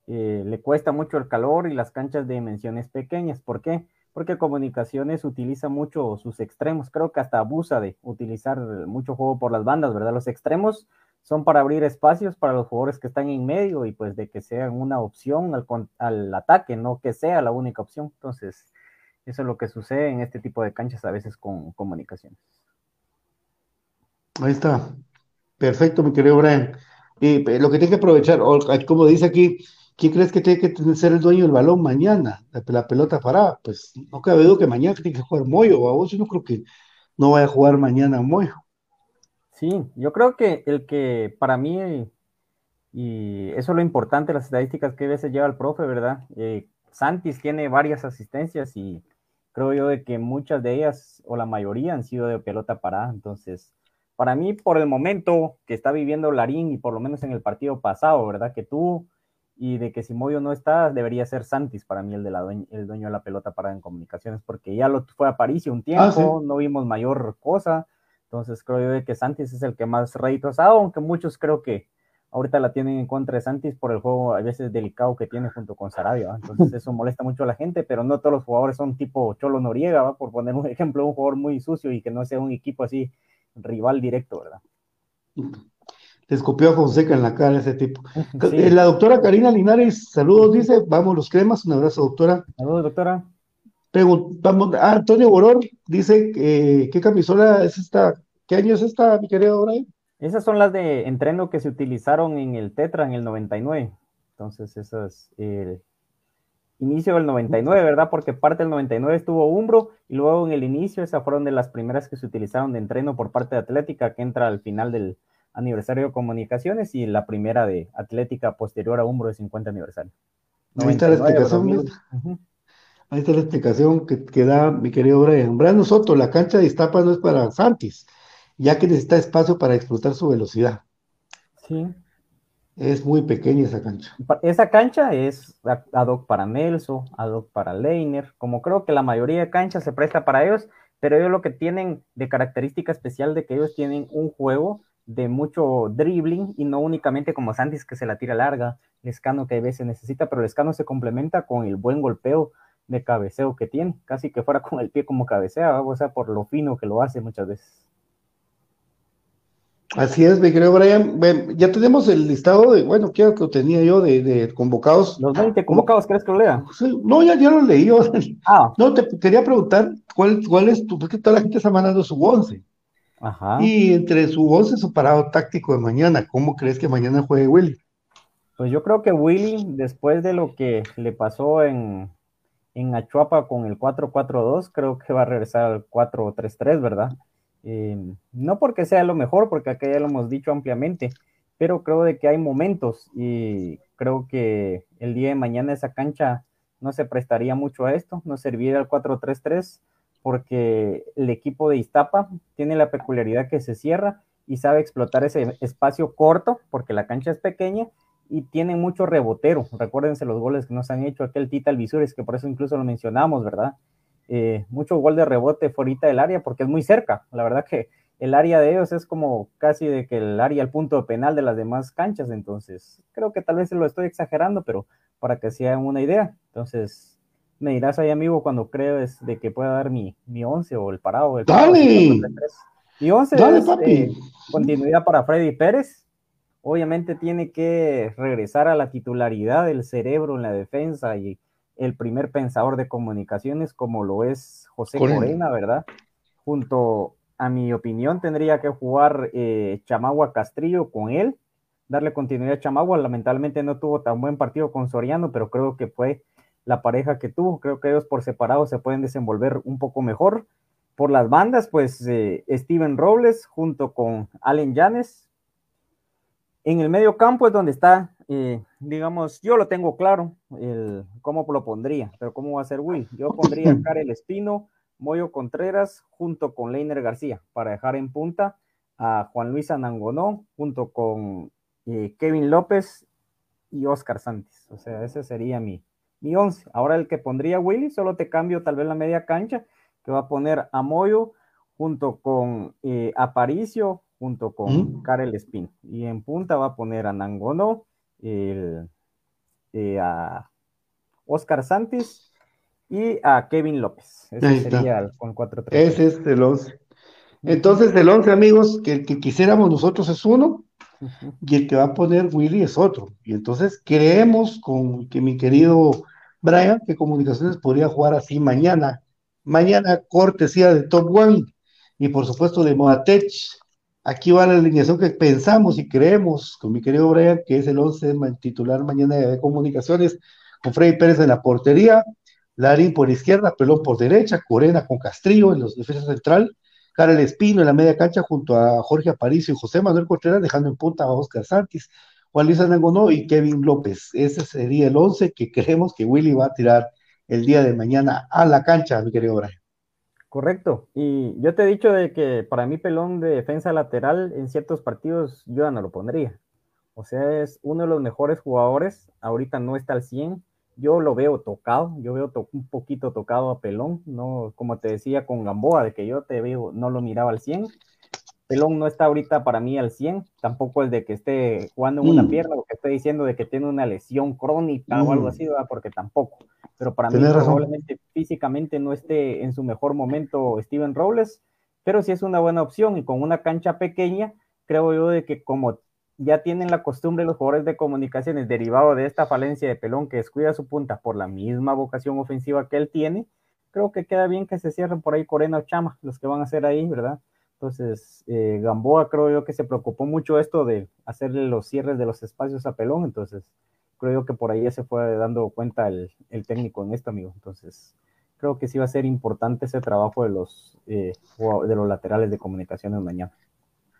Eh, le cuesta mucho el calor y las canchas de dimensiones pequeñas. ¿Por qué? Porque comunicaciones utiliza mucho sus extremos. Creo que hasta abusa de utilizar mucho juego por las bandas, ¿verdad? Los extremos son para abrir espacios para los jugadores que están en medio y pues de que sean una opción al, al ataque, no que sea la única opción. Entonces, eso es lo que sucede en este tipo de canchas a veces con comunicaciones. Ahí está. Perfecto, mi querido Brian. Y eh, lo que tiene que aprovechar, como dice aquí, ¿quién crees que tiene que ser el dueño del balón mañana? La, pelota parada. Pues no cabe duda que mañana tiene que jugar Moyo. A vos yo no creo que no vaya a jugar mañana Moyo. Sí, yo creo que el que para mí, y eso es lo importante, las estadísticas que a veces lleva el profe, ¿verdad? Eh, Santis tiene varias asistencias y creo yo de que muchas de ellas o la mayoría han sido de pelota parada. Entonces, para mí, por el momento que está viviendo Larín y por lo menos en el partido pasado, ¿verdad? Que tú y de que si Moyo no está, debería ser Santis para mí el, de la el dueño de la pelota parada en comunicaciones, porque ya lo fue a París un ah, tiempo, no vimos mayor cosa. Entonces, creo yo de que Santis es el que más réditos ha aunque muchos creo que ahorita la tienen en contra de Santis por el juego a veces delicado que tiene junto con Sarabia, entonces eso molesta mucho a la gente, pero no todos los jugadores son tipo Cholo Noriega, ¿va? por poner un ejemplo, un jugador muy sucio y que no sea un equipo así rival directo, ¿verdad? Te escupió a Fonseca en la cara ese tipo. Eh, la doctora Karina Linares, saludos, dice, vamos los cremas, un abrazo, doctora. Saludos, doctora. Preguntamos, ah, Antonio Boror dice, ¿qué camisola es esta? ¿Qué año es esta, mi querido Brian? Esas son las de entreno que se utilizaron en el Tetra en el 99. Entonces, esas, eh, inicio del 99, ¿verdad? Porque parte del 99 estuvo Umbro y luego en el inicio, esas fueron de las primeras que se utilizaron de entreno por parte de Atlética, que entra al final del aniversario de comunicaciones y la primera de Atlética posterior a Umbro de 50 aniversario. Ahí está la explicación. Ahí está la explicación que, da mi querido Brian. Brian Soto, la cancha de Iztapa no es para Santis, ya que necesita espacio para explotar su velocidad. Sí. Es muy pequeña esa cancha. Esa cancha es ad hoc para Nelson, ad hoc para Leiner, como creo que la mayoría de canchas se presta para ellos, pero ellos lo que tienen de característica especial de que ellos tienen un juego de mucho dribbling y no únicamente como Santis que se la tira larga, Lescano que a veces necesita, pero Lescano se complementa con el buen golpeo de cabeceo que tiene, casi que fuera con el pie como cabecea, o sea, por lo fino que lo hace muchas veces. Así es, mi querido Brian. Ya tenemos el listado de, bueno, ¿qué que tenía yo de, convocados? Los 20 convocados, ¿crees que lo lea? no, ya, ya lo leí. Ah. No, te quería preguntar cuál, cuál es tu, porque toda la gente está mandando su 11. Ajá. Y entre su 11 su parado táctico de mañana, ¿cómo crees que mañana juegue Willy? Pues yo creo que Willy, después de lo que le pasó en, en Achuapa con el 4-4-2, creo que va a regresar al 4-3-3, ¿verdad? Eh, no porque sea lo mejor, porque acá ya lo hemos dicho ampliamente, pero creo de que hay momentos y creo que el día de mañana esa cancha no se prestaría mucho a esto, no serviría al 4-3-3 porque el equipo de Iztapa tiene la peculiaridad que se cierra y sabe explotar ese espacio corto porque la cancha es pequeña y tiene mucho rebotero. Recuérdense los goles que nos han hecho aquel Tita Alvisures, que por eso incluso lo mencionamos, ¿verdad? Eh, mucho gol de rebote fuera del área porque es muy cerca. La verdad que el área de ellos es como casi de que el área el punto penal de las demás canchas. Entonces, creo que tal vez lo estoy exagerando, pero para que sea una idea. Entonces, me dirás ahí, amigo, cuando crees de que pueda dar mi, mi 11 o el parado. El ¡Dale! Mi 11 es eh, continuidad para Freddy Pérez. Obviamente tiene que regresar a la titularidad del cerebro en la defensa y el primer pensador de comunicaciones como lo es José Corena, ¿verdad? Junto a mi opinión tendría que jugar eh, Chamagua Castrillo con él, darle continuidad a Chamagua, lamentablemente no tuvo tan buen partido con Soriano, pero creo que fue la pareja que tuvo, creo que ellos por separado se pueden desenvolver un poco mejor. Por las bandas, pues eh, Steven Robles junto con Allen Yanes. En el medio campo es donde está eh, digamos, yo lo tengo claro, el, cómo lo pondría, pero ¿cómo va a ser Will? Yo pondría a Karel Espino, Moyo Contreras, junto con Leiner García, para dejar en punta a Juan Luis Anangonó, junto con eh, Kevin López y Oscar Santis. O sea, ese sería mi, mi once. Ahora el que pondría Willy, solo te cambio tal vez la media cancha, que va a poner a Moyo junto con eh, Aparicio, junto con Karel Espino. Y en punta va a poner a Nangonó, el, eh, a Oscar Santis y a Kevin López. Ese sería el, con 4 3 Ese es el 11. Entonces, el 11, amigos, que que quisiéramos nosotros es uno y el que va a poner Willy es otro. Y entonces creemos con que mi querido Brian, que Comunicaciones podría jugar así mañana. Mañana, cortesía de Top One y por supuesto de Modatech Aquí va la alineación que pensamos y creemos con mi querido Brian, que es el 11 titular mañana de comunicaciones, con Freddy Pérez en la portería, Larín por izquierda, Pelón por derecha, Corena con Castrillo en los defensas central, Karel Espino en la media cancha junto a Jorge Aparicio y José Manuel Contreras, dejando en punta a Oscar Santis, Juan Luis Anangonó y Kevin López. Ese sería el 11 que creemos que Willy va a tirar el día de mañana a la cancha, mi querido Brian. Correcto. Y yo te he dicho de que para mí Pelón de defensa lateral en ciertos partidos yo ya no lo pondría. O sea, es uno de los mejores jugadores. Ahorita no está al 100. Yo lo veo tocado. Yo veo un poquito tocado a Pelón. No, como te decía con Gamboa, de que yo te veo, no lo miraba al 100. Pelón no está ahorita para mí al 100, tampoco el de que esté jugando en una mm. pierna o que esté diciendo de que tiene una lesión crónica o algo mm. así, porque tampoco. Pero para mí probablemente físicamente no esté en su mejor momento Steven Robles, pero sí es una buena opción y con una cancha pequeña, creo yo de que como ya tienen la costumbre los jugadores de comunicaciones derivado de esta falencia de Pelón que descuida su punta por la misma vocación ofensiva que él tiene, creo que queda bien que se cierren por ahí Corena o Chama, los que van a ser ahí, ¿verdad? Entonces, eh, Gamboa creo yo que se preocupó mucho esto de hacerle los cierres de los espacios a Pelón, entonces creo yo que por ahí se fue dando cuenta el, el técnico en esto, amigo. Entonces, creo que sí va a ser importante ese trabajo de los, eh, de los laterales de comunicaciones mañana.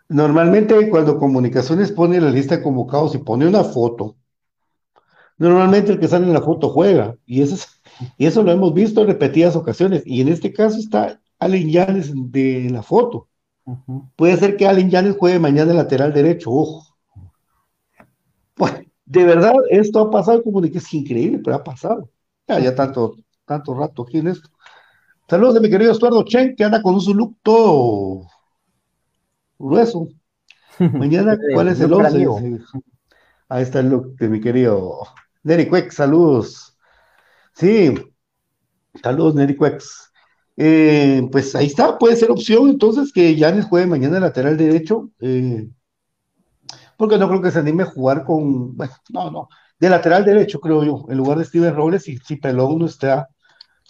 Normalmente cuando comunicaciones pone la lista de convocados y pone una foto, normalmente el que sale en la foto juega, y eso, y eso lo hemos visto en repetidas ocasiones, y en este caso está Allen Yanes de la foto. Puede ser que Allen Yanes juegue mañana lateral derecho, ojo. Pues, de verdad, esto ha pasado como de que es increíble, pero ha pasado. Ya, ya tanto, tanto rato aquí en esto. Saludos de mi querido Estuardo Chen, que anda con su look todo grueso. Mañana, ¿cuál es el 11? Ahí está el look de mi querido Neri Quex, saludos. Sí, saludos Neri Quex. Eh, pues ahí está, puede ser opción entonces que Yanes juegue mañana lateral derecho. Eh, porque no creo que se anime a jugar con, bueno, no, no, de lateral derecho creo yo, en lugar de Steven Robles y si Pelón no está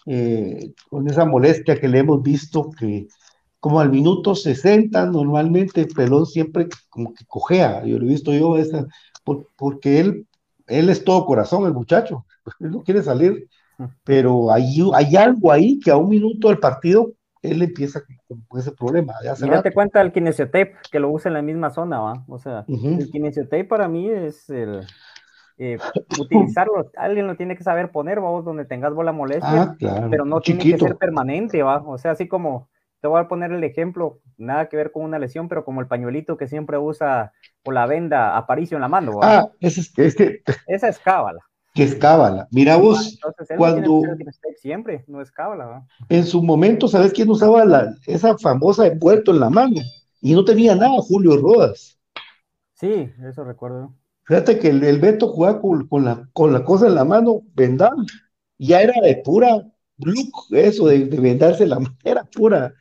eh, con esa molestia que le hemos visto, que como al minuto 60 normalmente Pelón siempre como que cojea, yo lo he visto yo, esa, porque él, él es todo corazón, el muchacho, él no quiere salir, pero hay, hay algo ahí que a un minuto del partido él empieza con ese problema. Y date cuenta del kinesiotape, que lo usa en la misma zona, ¿va? O sea, el kinesiotape para mí es el, eh, utilizarlo, alguien lo tiene que saber poner, vamos, donde tengas bola molestia, ah, pero no tiene que ser permanente, va, o sea, así como te voy a poner el ejemplo, nada que ver con una lesión, pero como el pañuelito que siempre usa o la venda Aparicio en la mano. Ah, ese es, que esa es cábala. Que es cábala. Mira vos, cuando... siempre, no es cábala. En su momento, ¿sabes quién usaba la, esa famosa envuelto en la mano? Y no tenía nada, Julio Rodas. Sí, eso recuerdo. Fíjate que el, Beto jugaba con, la, con la cosa en la mano, vendar, ya era de pura look, eso de, vendarse la mano, era pura,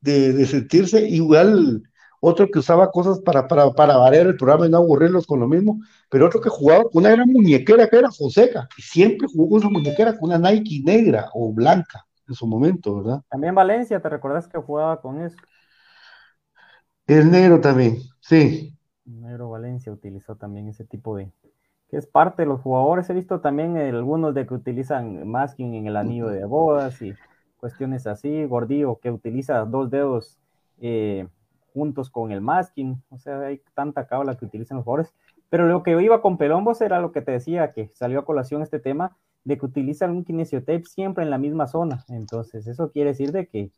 de, sentirse igual, otro que usaba cosas para, para, para variar el programa y no aburrirlos con lo mismo, pero otro que jugaba con una era muñequera que era Fonseca, y siempre jugó con su muñequera con una Nike negra o blanca en su momento, ¿verdad? También Valencia, ¿te recordás que jugaba con eso? El negro también, sí. Negro Valencia utilizó también ese tipo de, que es parte de los jugadores. He visto también algunos de que utilizan masking en el anillo de bodas y cuestiones así. Gordillo que utiliza dos dedos eh, juntos con el masking. O sea, hay tanta cabla que utilizan los jugadores. Pero lo que iba con Pelombos era lo que te decía, que salió a colación este tema de que utilizan un kinesiotape siempre en la misma zona. Entonces, eso quiere decir de que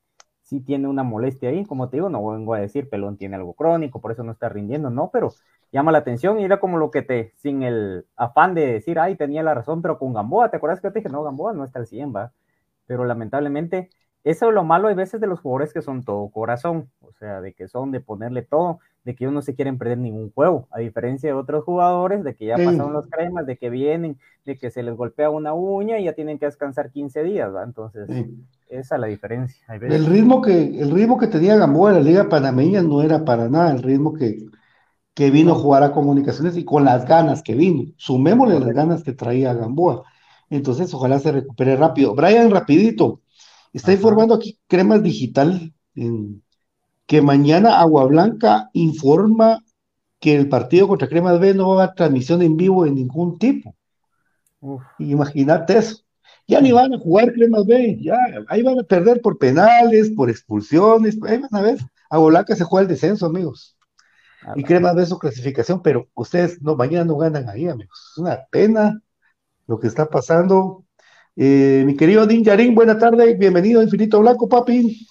si tiene una molestia ahí, como te digo, no vengo a decir, Pelón tiene algo crónico, por eso no está rindiendo, no, pero llama la atención y era como lo que te, sin el afán de decir, ay, tenía la razón, pero con Gamboa, ¿te acuerdas que te dije, no, Gamboa no está al 100, va? Pero lamentablemente, eso es lo malo hay veces de los jugadores que son todo corazón, o sea, de que son de ponerle todo, de que ellos no se quieren perder ningún juego, a diferencia de otros jugadores, de que ya pasaron los cremas, de que vienen, de que se les golpea una uña y ya tienen que descansar 15 días, ¿va? Entonces, esa es la diferencia. El ritmo, que, el ritmo que tenía Gamboa en la Liga Panameña no era para nada el ritmo que, que vino a jugar a comunicaciones y con las ganas que vino. Sumémosle las ganas que traía Gamboa. Entonces, ojalá se recupere rápido. Brian, rapidito, está informando aquí Cremas Digital que mañana Agua Blanca informa que el partido contra Cremas B no va a haber transmisión en vivo de ningún tipo. Imagínate eso ya ni van a jugar Cremas B, ya, ahí van a perder por penales, por expulsiones, ahí van a ver, a Bolaca se juega el descenso, amigos. Ah, y Cremas B su clasificación, pero ustedes no, mañana no ganan ahí, amigos. Es una pena lo que está pasando. Eh, mi querido Din Yarin, buena tarde, bienvenido a Infinito Blanco, papi.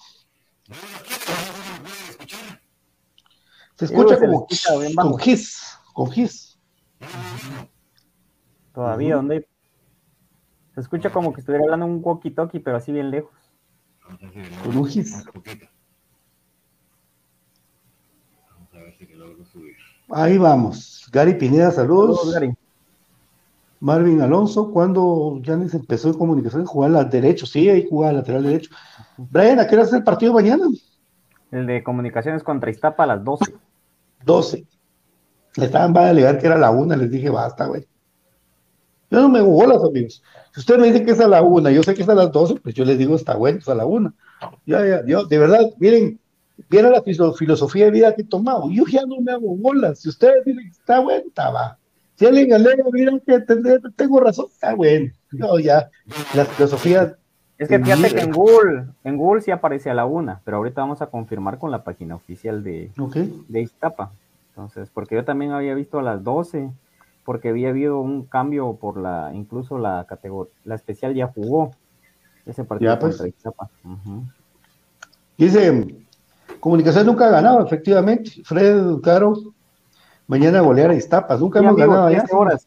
Se escucha como con gis, con gis. Todavía, ¿dónde se escucha como que estuviera hablando un walkie-talkie, pero así bien lejos. Con un gis. Ahí vamos. Gary Pineda, saludos. saludos Gary. Marvin Alonso, cuando Janis empezó en comunicación, jugaba al derecho, sí, ahí jugaba lateral derecho. Brian, ¿a qué hora es el partido mañana? El de comunicaciones contra Iztapa a las 12. 12. Le estaban va a alegar que era la una, les dije, basta, güey. Yo no me hago bolas, amigos. Si usted me dice que es a la una, yo sé que es a las doce, pues yo les digo, está bueno, es a la una. Ya, ya, yo, de verdad, miren, miren la filosofía de vida que he tomado. Yo ya no me hago bolas. Si ustedes dicen que está bueno, está va. Si alguien alega, mira que tengo razón, está bueno. No, ya, la filosofía. Es que fíjate que en Google, en Google sí aparece a la una, pero ahorita vamos a confirmar con la página oficial de, de Iztapa. Entonces, porque yo también había visto a las 12, porque había habido un cambio por la, incluso la categoría, la especial ya jugó ese partido pues. contra Iztapa. Dice, Comunicación nunca ha ganado, efectivamente. Fred Caro, mañana golear a Iztapa, nunca hemos ganado 13 horas,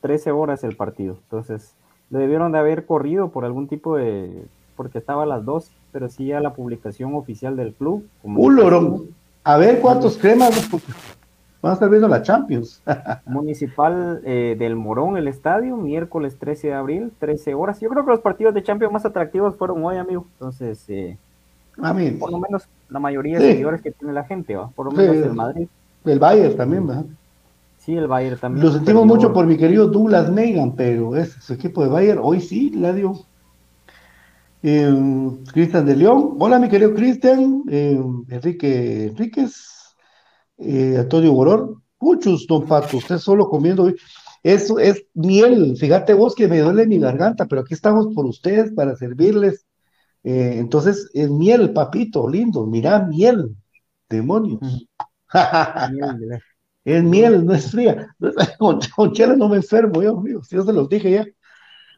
13 horas el partido, entonces le debieron de haber corrido por algún tipo de, porque estaba a las 2, pero sí a la publicación oficial del club. Un A ver cuántos cremas, van a estar viendo la Champions. Municipal eh, del Morón, el estadio, miércoles 13 de abril, 13 horas. Yo creo que los partidos de Champions más atractivos fueron hoy, amigo. Entonces, eh, por lo menos la mayoría de seguidores que tiene la gente, ¿va? por lo menos el Madrid. El Bayern también, ¿verdad? Sí, el Bayern también. Lo sentimos mucho por mi querido Douglas Megan, pero es su equipo de Bayern hoy sí la dio. Eh, Cristian de León, hola mi querido Cristian, eh, Enrique Enríquez, eh, Antonio Boror, muchos don Pato, usted solo comiendo hoy. Eso es miel, fíjate vos que me duele mi garganta, pero aquí estamos por ustedes para servirles. entonces, es miel, papito, lindo, mira, miel, demonios. Es miel, no es fría. Con, chela no me enfermo, yo, amigo. Si yo se los dije ya.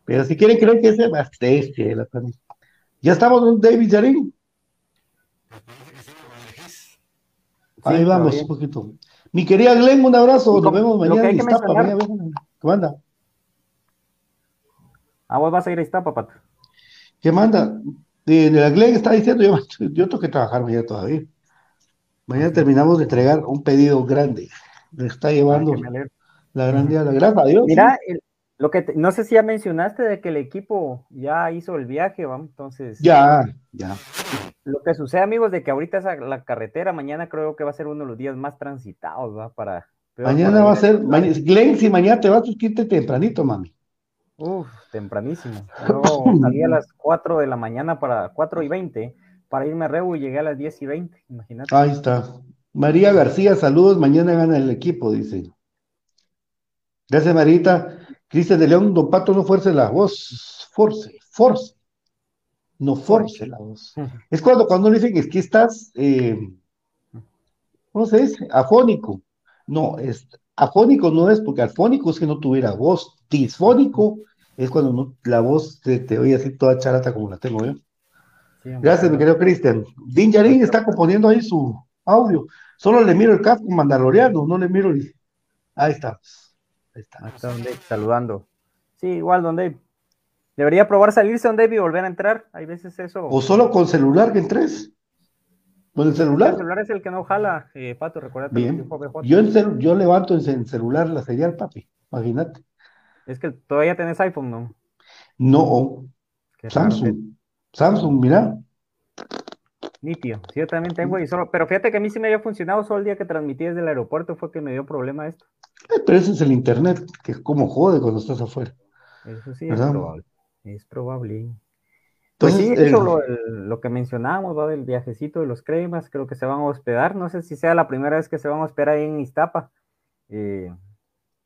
Pero si quieren creer que es más chela también. Ya estamos con David Jarín. Ahí vamos, un poquito. Mi querida Glenn, un abrazo. Nos vemos mañana en Iztapa. ¿Qué manda? Ah, vos vas a ir a Iztapa, Pato. ¿Qué manda? De, la Glenn está diciendo, yo, yo tengo que trabajar mañana todavía. Mañana terminamos de entregar un pedido grande. Me está llevando la grande la gracia. Adiós. Mira, lo que no sé si ya mencionaste de que el equipo ya hizo el viaje, vamos, entonces. Ya, ya. Lo que sucede, amigos, de que ahorita es la carretera, mañana creo que va a ser uno de los días más transitados, ¿va? Para. Mañana va a ser, Glenn, si mañana te vas, pues quítate tempranito, mami. Uf, tempranísimo. Yo salí a las 4 de la mañana para 4 y 20 para irme a Rebu y llegué a las 10 y 20, imagínate. Ahí está. María García, saludos, mañana gana el equipo, dice. Gracias, Marita. Cristian de León, Don Pato, no fuerce la voz, force, force. No force la voz. Es cuando, cuando dicen es que estás, eh, ¿cómo se dice? Afónico. No, es, afónico no es porque afónico es que no tuviera voz. Disfónico es cuando la voz te, te oye así toda charata como la tengo yo. Gracias, mi querido Cristian. Din Yarin está componiendo ahí su audio. Solo le miro el casco mandaloriano, no le miro el... Ahí está. Ahí está. Ahí está Don Dave, saludando. Sí, igual, Don Dave. Debería probar salirse, Don Dave, y volver a entrar. Hay veces eso. O solo con celular que entres. Con el celular. El celular es el que no jala, eh, Pato, recuerda. Bien. Yo, en yo levanto en celular la señal, papi. Imagínate. Es que todavía tenés iPhone, ¿no? No. Samsung. Samsung, mira. Nitio, sí, yo también tengo y solo, pero fíjate que a mí sí me había funcionado, solo el día que transmití desde el aeropuerto fue que me dio problema esto. Eh, pero ese es el internet, que es como jode cuando estás afuera. Eso sí, es probable. Es probable. Pues sí, eso lo, que mencionábamos, va del viajecito de los cremas, creo que se van a hospedar, no sé si sea la primera vez que se van a hospedar ahí en Iztapa. Eh,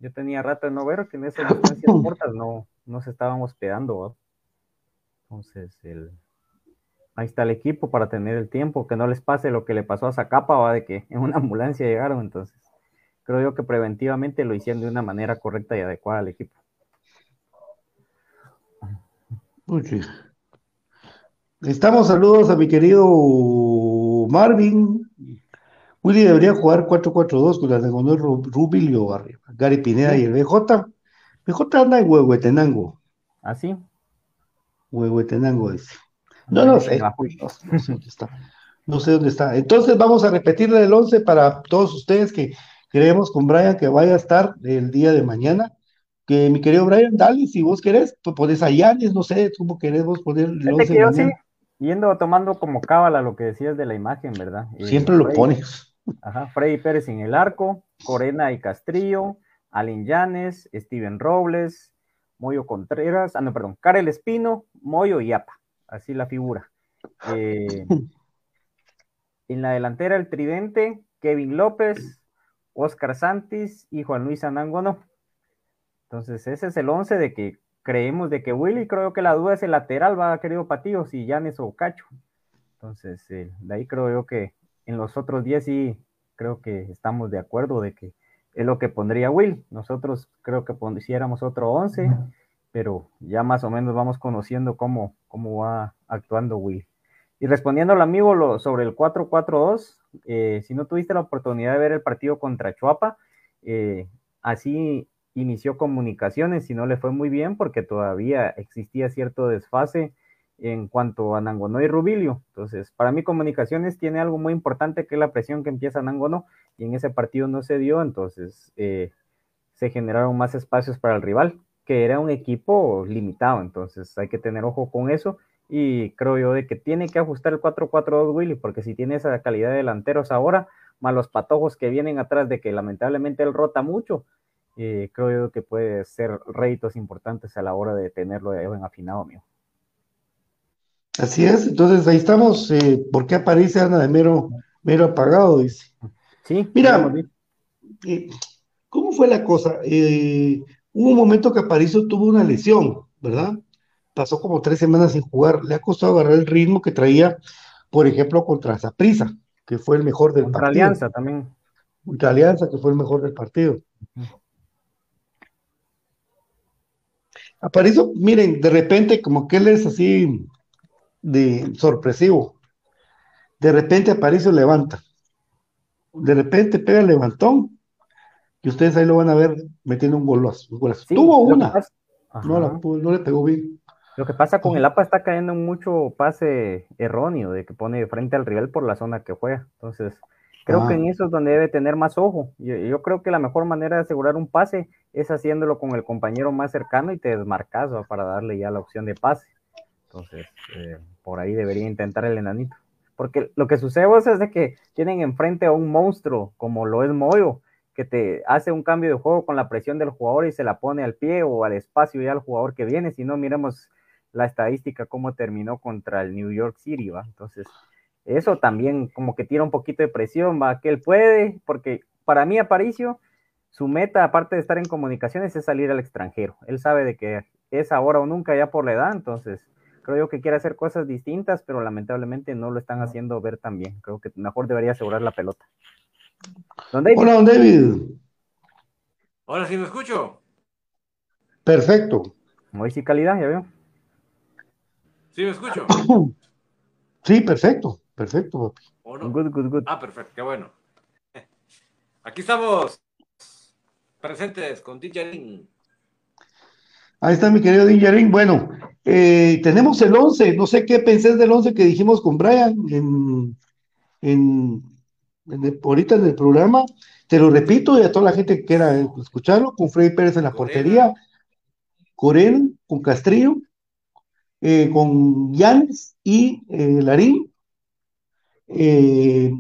yo tenía rato de no ver que en esas distancias cortas no, no se estaban hospedando, ¿va? Entonces, el, ahí está el equipo para tener el tiempo, que no les pase lo que le pasó a Zacapa, va de que en una ambulancia llegaron, entonces creo yo que preventivamente lo hicieron de una manera correcta y adecuada al equipo. Estamos saludos a mi querido Marvin. Willy debería jugar 4-4-2 con la de Rubilio, Gary Pineda y el BJ. BJ anda en Huehuetenango. ¿Ah, sí? Huehuetenango dice. No, no sé. No, sé dónde está. No sé dónde está. Entonces vamos a repetirle el 11 para todos ustedes que creemos con Brian que vaya a estar el día de mañana. Que mi querido Brian, dale, si vos querés, pues pones a Yanis, no sé, cómo querés vos poner el 11 sí, yendo tomando como cábala lo que decías de la imagen, ¿verdad? Eh, Siempre lo pones. Ajá, Freddy Pérez en el arco, Corena y Castrillo, Alin Llanes, Steven Robles, Moyo Contreras, ah, no, perdón, Karel Espino, Moyo y Apa, así la figura. Eh, en la delantera el tridente, Kevin López, Oscar Santis y Juan Luis Anangono. Entonces, ese es el 11 de que creemos de que Willy, creo que la duda es el lateral, va querido Patillo, si Yanes o Cacho. Entonces, eh, de ahí creo yo que en los otros 10 sí creo que estamos de acuerdo de que es lo que pondría Will. Nosotros creo que pondríamos otro 11, pero ya más o menos vamos conociendo cómo, cómo va actuando Will. Y respondiendo al amigo lo, sobre el 4-4-2, eh, si no tuviste la oportunidad de ver el partido contra Chuapa, eh, así inició comunicaciones y no le fue muy bien porque todavía existía cierto desfase en cuanto a Nangonó y Rubilio. Entonces, para mí comunicaciones tiene algo muy importante que es la presión que empieza Nangonó y en ese partido no se dio, entonces eh, se generaron más espacios para el rival, que era un equipo limitado, entonces hay que tener ojo con eso y creo yo de que tiene que ajustar el 4-4-2 Willy, porque si tiene esa calidad de delanteros ahora, más los patojos que vienen atrás de que lamentablemente él rota mucho, eh, creo yo que puede ser réditos importantes a la hora de tenerlo en afinado mío. Así es, entonces ahí estamos, eh, ¿por qué aparece Ana de mero, mero apagado? Dice. Sí, mira, eh, ¿cómo fue la cosa? hubo un momento que Aparicio tuvo una lesión, ¿verdad? pasó como tres semanas sin jugar, le ha costado agarrar el ritmo que traía, por ejemplo, contra Zaprisa, que fue el mejor del contra partido. Alianza también. Contra Alianza, que fue el mejor del partido. Aparicio, miren, de repente, como que él es así de sorpresivo. De repente Aparicio levanta. De repente pega el levantón. Y ustedes ahí lo van a ver metiendo un golazo. Tuvo una. No, no le pegó bien. Lo que pasa con el APA está cayendo mucho pase erróneo, de que pone frente al rival por la zona que juega. Entonces, creo que en eso es donde debe tener más ojo. Yo, yo, creo que la mejor manera de asegurar un pase es haciéndolo con el compañero más cercano y te desmarcas para darle ya la opción de pase. Entonces, eh, por ahí debería intentar el enanito. Porque lo que sucede es de que tienen enfrente a un monstruo como lo es Moyo, que te hace un cambio de juego con la presión del jugador y se la pone al pie o al espacio ya al jugador que viene. Si no, miremos la estadística, cómo terminó contra el New York City, ¿va? Entonces, eso también como que tira un poquito de presión, ¿va? Que él puede, porque para mí Aparicio, su meta, aparte de estar en comunicaciones, es salir al extranjero. Él sabe de que es ahora o nunca ya por la edad, entonces creo yo que quiere hacer cosas distintas, pero lamentablemente no lo están haciendo ver tan bien. Creo que mejor debería asegurar la pelota. Hola, don David. Hola, sí me escucho. Perfecto. Hoy sí calidad, ya veo. ¿Sí me escucho? Sí, perfecto, perfecto, Ah, perfecto, qué bueno. Aquí estamos presentes con Dinjarin. Ahí está mi querido Dinjarin. Bueno, eh, tenemos el 11, no sé qué pensé del 11 que dijimos con Brian en, en, ahorita en el programa. Te lo repito y a toda la gente que quiera escucharlo, con Freddy Pérez en la portería, Corel, con Castrillo, eh, con Yanes y eh, Larín, eh,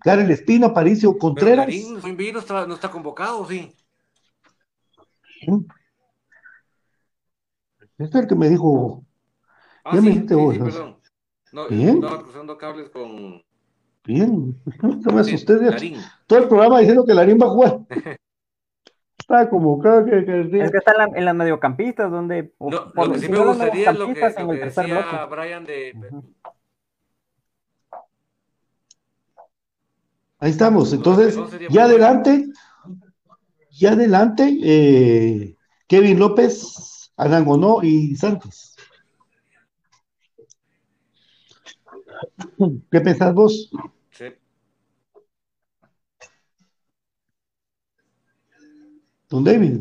Karel Espino, Aparicio Contreras. Larín no está, no está convocado, sí. Este es el que me dijo. Ah, ya sí, me dijiste sí, vos. Sí, perdón. No, Bien. estaba cruzando cables con. Bien, no me asusté. Todo el programa diciendo que Larín va a jugar. está convocado. Que, que, es que está en, la, en las mediocampistas, donde. No, por, lo que sí me gustaría lo que, lo que decía Brian de. Uh -huh. Ahí estamos. Entonces, ya adelante, ya adelante, eh, Kevin López, Arangonó y Santos. ¿Qué pensás vos? Sí. Don David.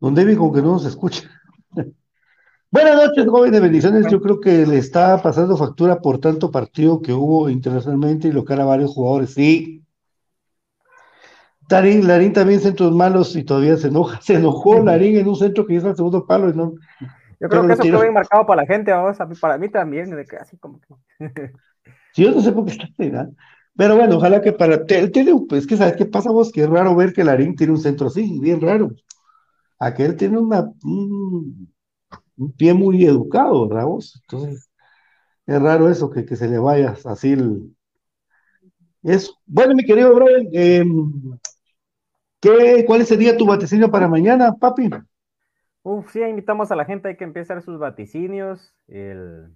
Don David, como que no nos escucha. Buenas noches, jóvenes, bendiciones. Yo creo que le está pasando factura por tanto partido que hubo internacionalmente y local a varios jugadores. Sí. Larín, Larín también centros malos y todavía se enoja. Se enojó Larín en un centro que hizo el segundo palo y no. Yo creo que eso fue bien marcado para la gente, vamos, para mí también, de que así como que. sí, yo no sé por qué está pegando. Pero bueno, ojalá que para. Él tiene, pues que sabes qué pasa vos, que es raro ver que Larín tiene un centro así, bien raro. Aquel tiene una. Un, un pie muy educado, ¿verdad vos? Entonces, es raro eso, que, que se le vaya así el... Eso. Bueno, mi querido Brian, eh, ¿Qué, ¿Cuál sería tu vaticinio para mañana, papi? Uf, sí, invitamos a la gente a que empiece a hacer sus vaticinios. El...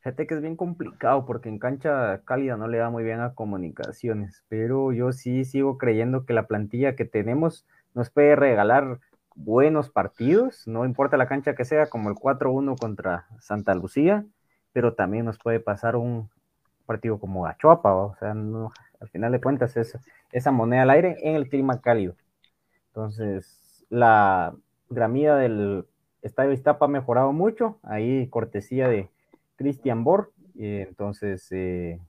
Fíjate que es bien complicado porque en cancha cálida no le da muy bien a comunicaciones, pero yo sí sigo creyendo que la plantilla que tenemos nos puede regalar buenos partidos, no importa la cancha que sea, como el 4-1 contra Santa Lucía, pero también nos puede pasar un partido como Achuapa, o sea, no, al final de cuentas es esa moneda al aire en el clima cálido. Entonces, la gramía del Estadio Iztapa ha mejorado mucho, ahí cortesía de Christian entonces eh,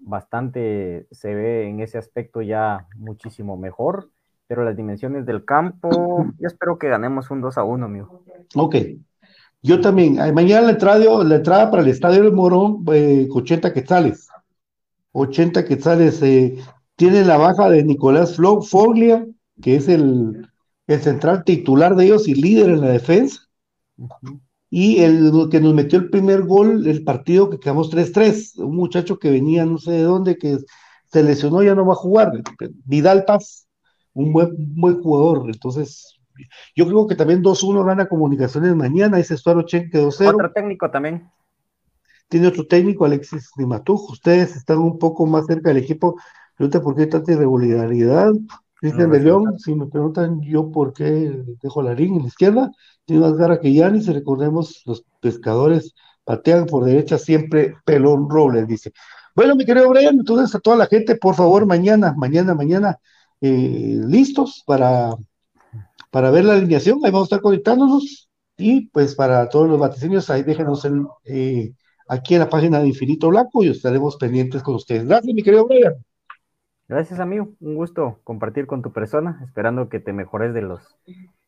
bastante se ve en ese aspecto ya muchísimo mejor, pero las dimensiones del campo, yo espero que ganemos un 2 a 1, amigo. Ok, yo también. Mañana la entrada, la entrada para el Estadio del Morón, eh, 80 quetzales. 80 quetzales. Eh, tiene la baja de Nicolás Foglia, que es el, el, central titular de ellos y líder en la defensa. Y el que nos metió el primer gol el partido que quedamos 3-3. Un muchacho que venía no sé de dónde, que se lesionó, ya no va a jugar. Vidal Paz, un buen, un buen jugador. Entonces, yo creo que también 2-1 gana Comunicaciones mañana, ese Estuaro Chen quedó 0. Otro técnico también. Tiene otro técnico, Alexis Nimatuj. Ustedes están un poco más cerca del equipo. Pregunta por qué tanta irregularidad. Cristian de León, si me preguntan yo por qué dejo la línea en la izquierda, tiene más garra que Yanis, recordemos, los pescadores patean por derecha siempre pelón robles, dice. Bueno, mi querido Brian, entonces a toda la gente, por favor, mañana, mañana, mañana, eh, listos para para ver la alineación, ahí vamos a estar conectándonos. Y pues para todos los vaticinios, ahí déjenos el, eh, aquí en la página de Infinito Blanco y estaremos pendientes con ustedes. Gracias, mi querido Brian. Gracias, amigo. Un gusto compartir con tu persona, esperando que te mejores de los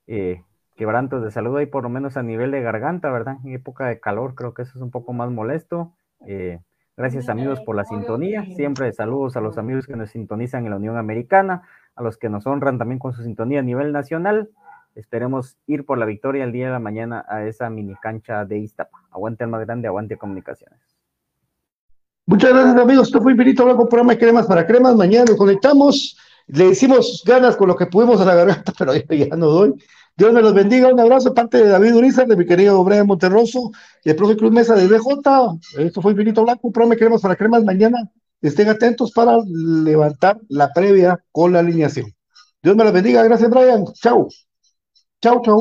eh, quebrantos de salud ahí, por lo menos a nivel de garganta, ¿verdad? En época de calor, creo que eso es un poco más molesto. Eh, gracias, amigos, por la sintonía. Siempre saludos a los amigos que nos sintonizan en la Unión Americana a los que nos honran también con su sintonía a nivel nacional. Esperemos ir por la victoria el día de la mañana a esa mini cancha de Iztapa. Aguante el más grande, aguante comunicaciones. Muchas gracias amigos, esto fue Infinito Blanco, programa de cremas para cremas. Mañana nos conectamos, le hicimos ganas con lo que pudimos a la garganta, pero ya, no doy. Dios me los bendiga, un abrazo de parte de David Urizar, de mi querido Brian Monterroso y el profe Cruz Mesa de DJ. Esto fue Infinito Blanco, programa de cremas para cremas mañana estén atentos para levantar la previa con la alineación. Dios me la bendiga. Gracias, Brian. Chau. tchau, tchau.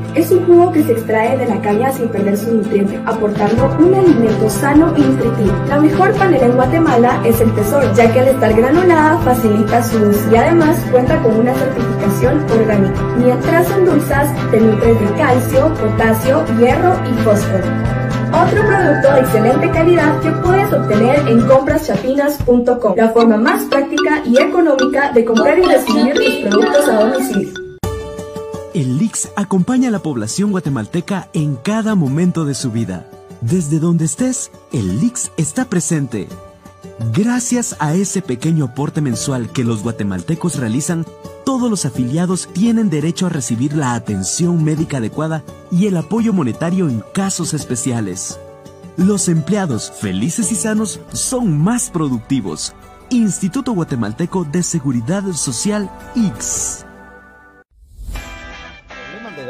es un jugo que se extrae de la caña sin perder su nutriente, aportando un alimento sano y nutritivo. La mejor panela en Guatemala es el Tesoro, ya que al estar granulada facilita su uso y además cuenta con una certificación orgánica. Mientras endulzas, te nutres de calcio, potasio, hierro y fósforo. Otro producto de excelente calidad que puedes obtener en compraschapinas.com, la forma más práctica y económica de comprar y recibir tus productos a domicilio. El LIX acompaña a la población guatemalteca en cada momento de su vida. Desde donde estés, el LIX está presente. Gracias a ese pequeño aporte mensual que los guatemaltecos realizan, todos los afiliados tienen derecho a recibir la atención médica adecuada y el apoyo monetario en casos especiales. Los empleados felices y sanos son más productivos. Instituto Guatemalteco de Seguridad Social X.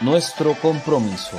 nuestro compromiso.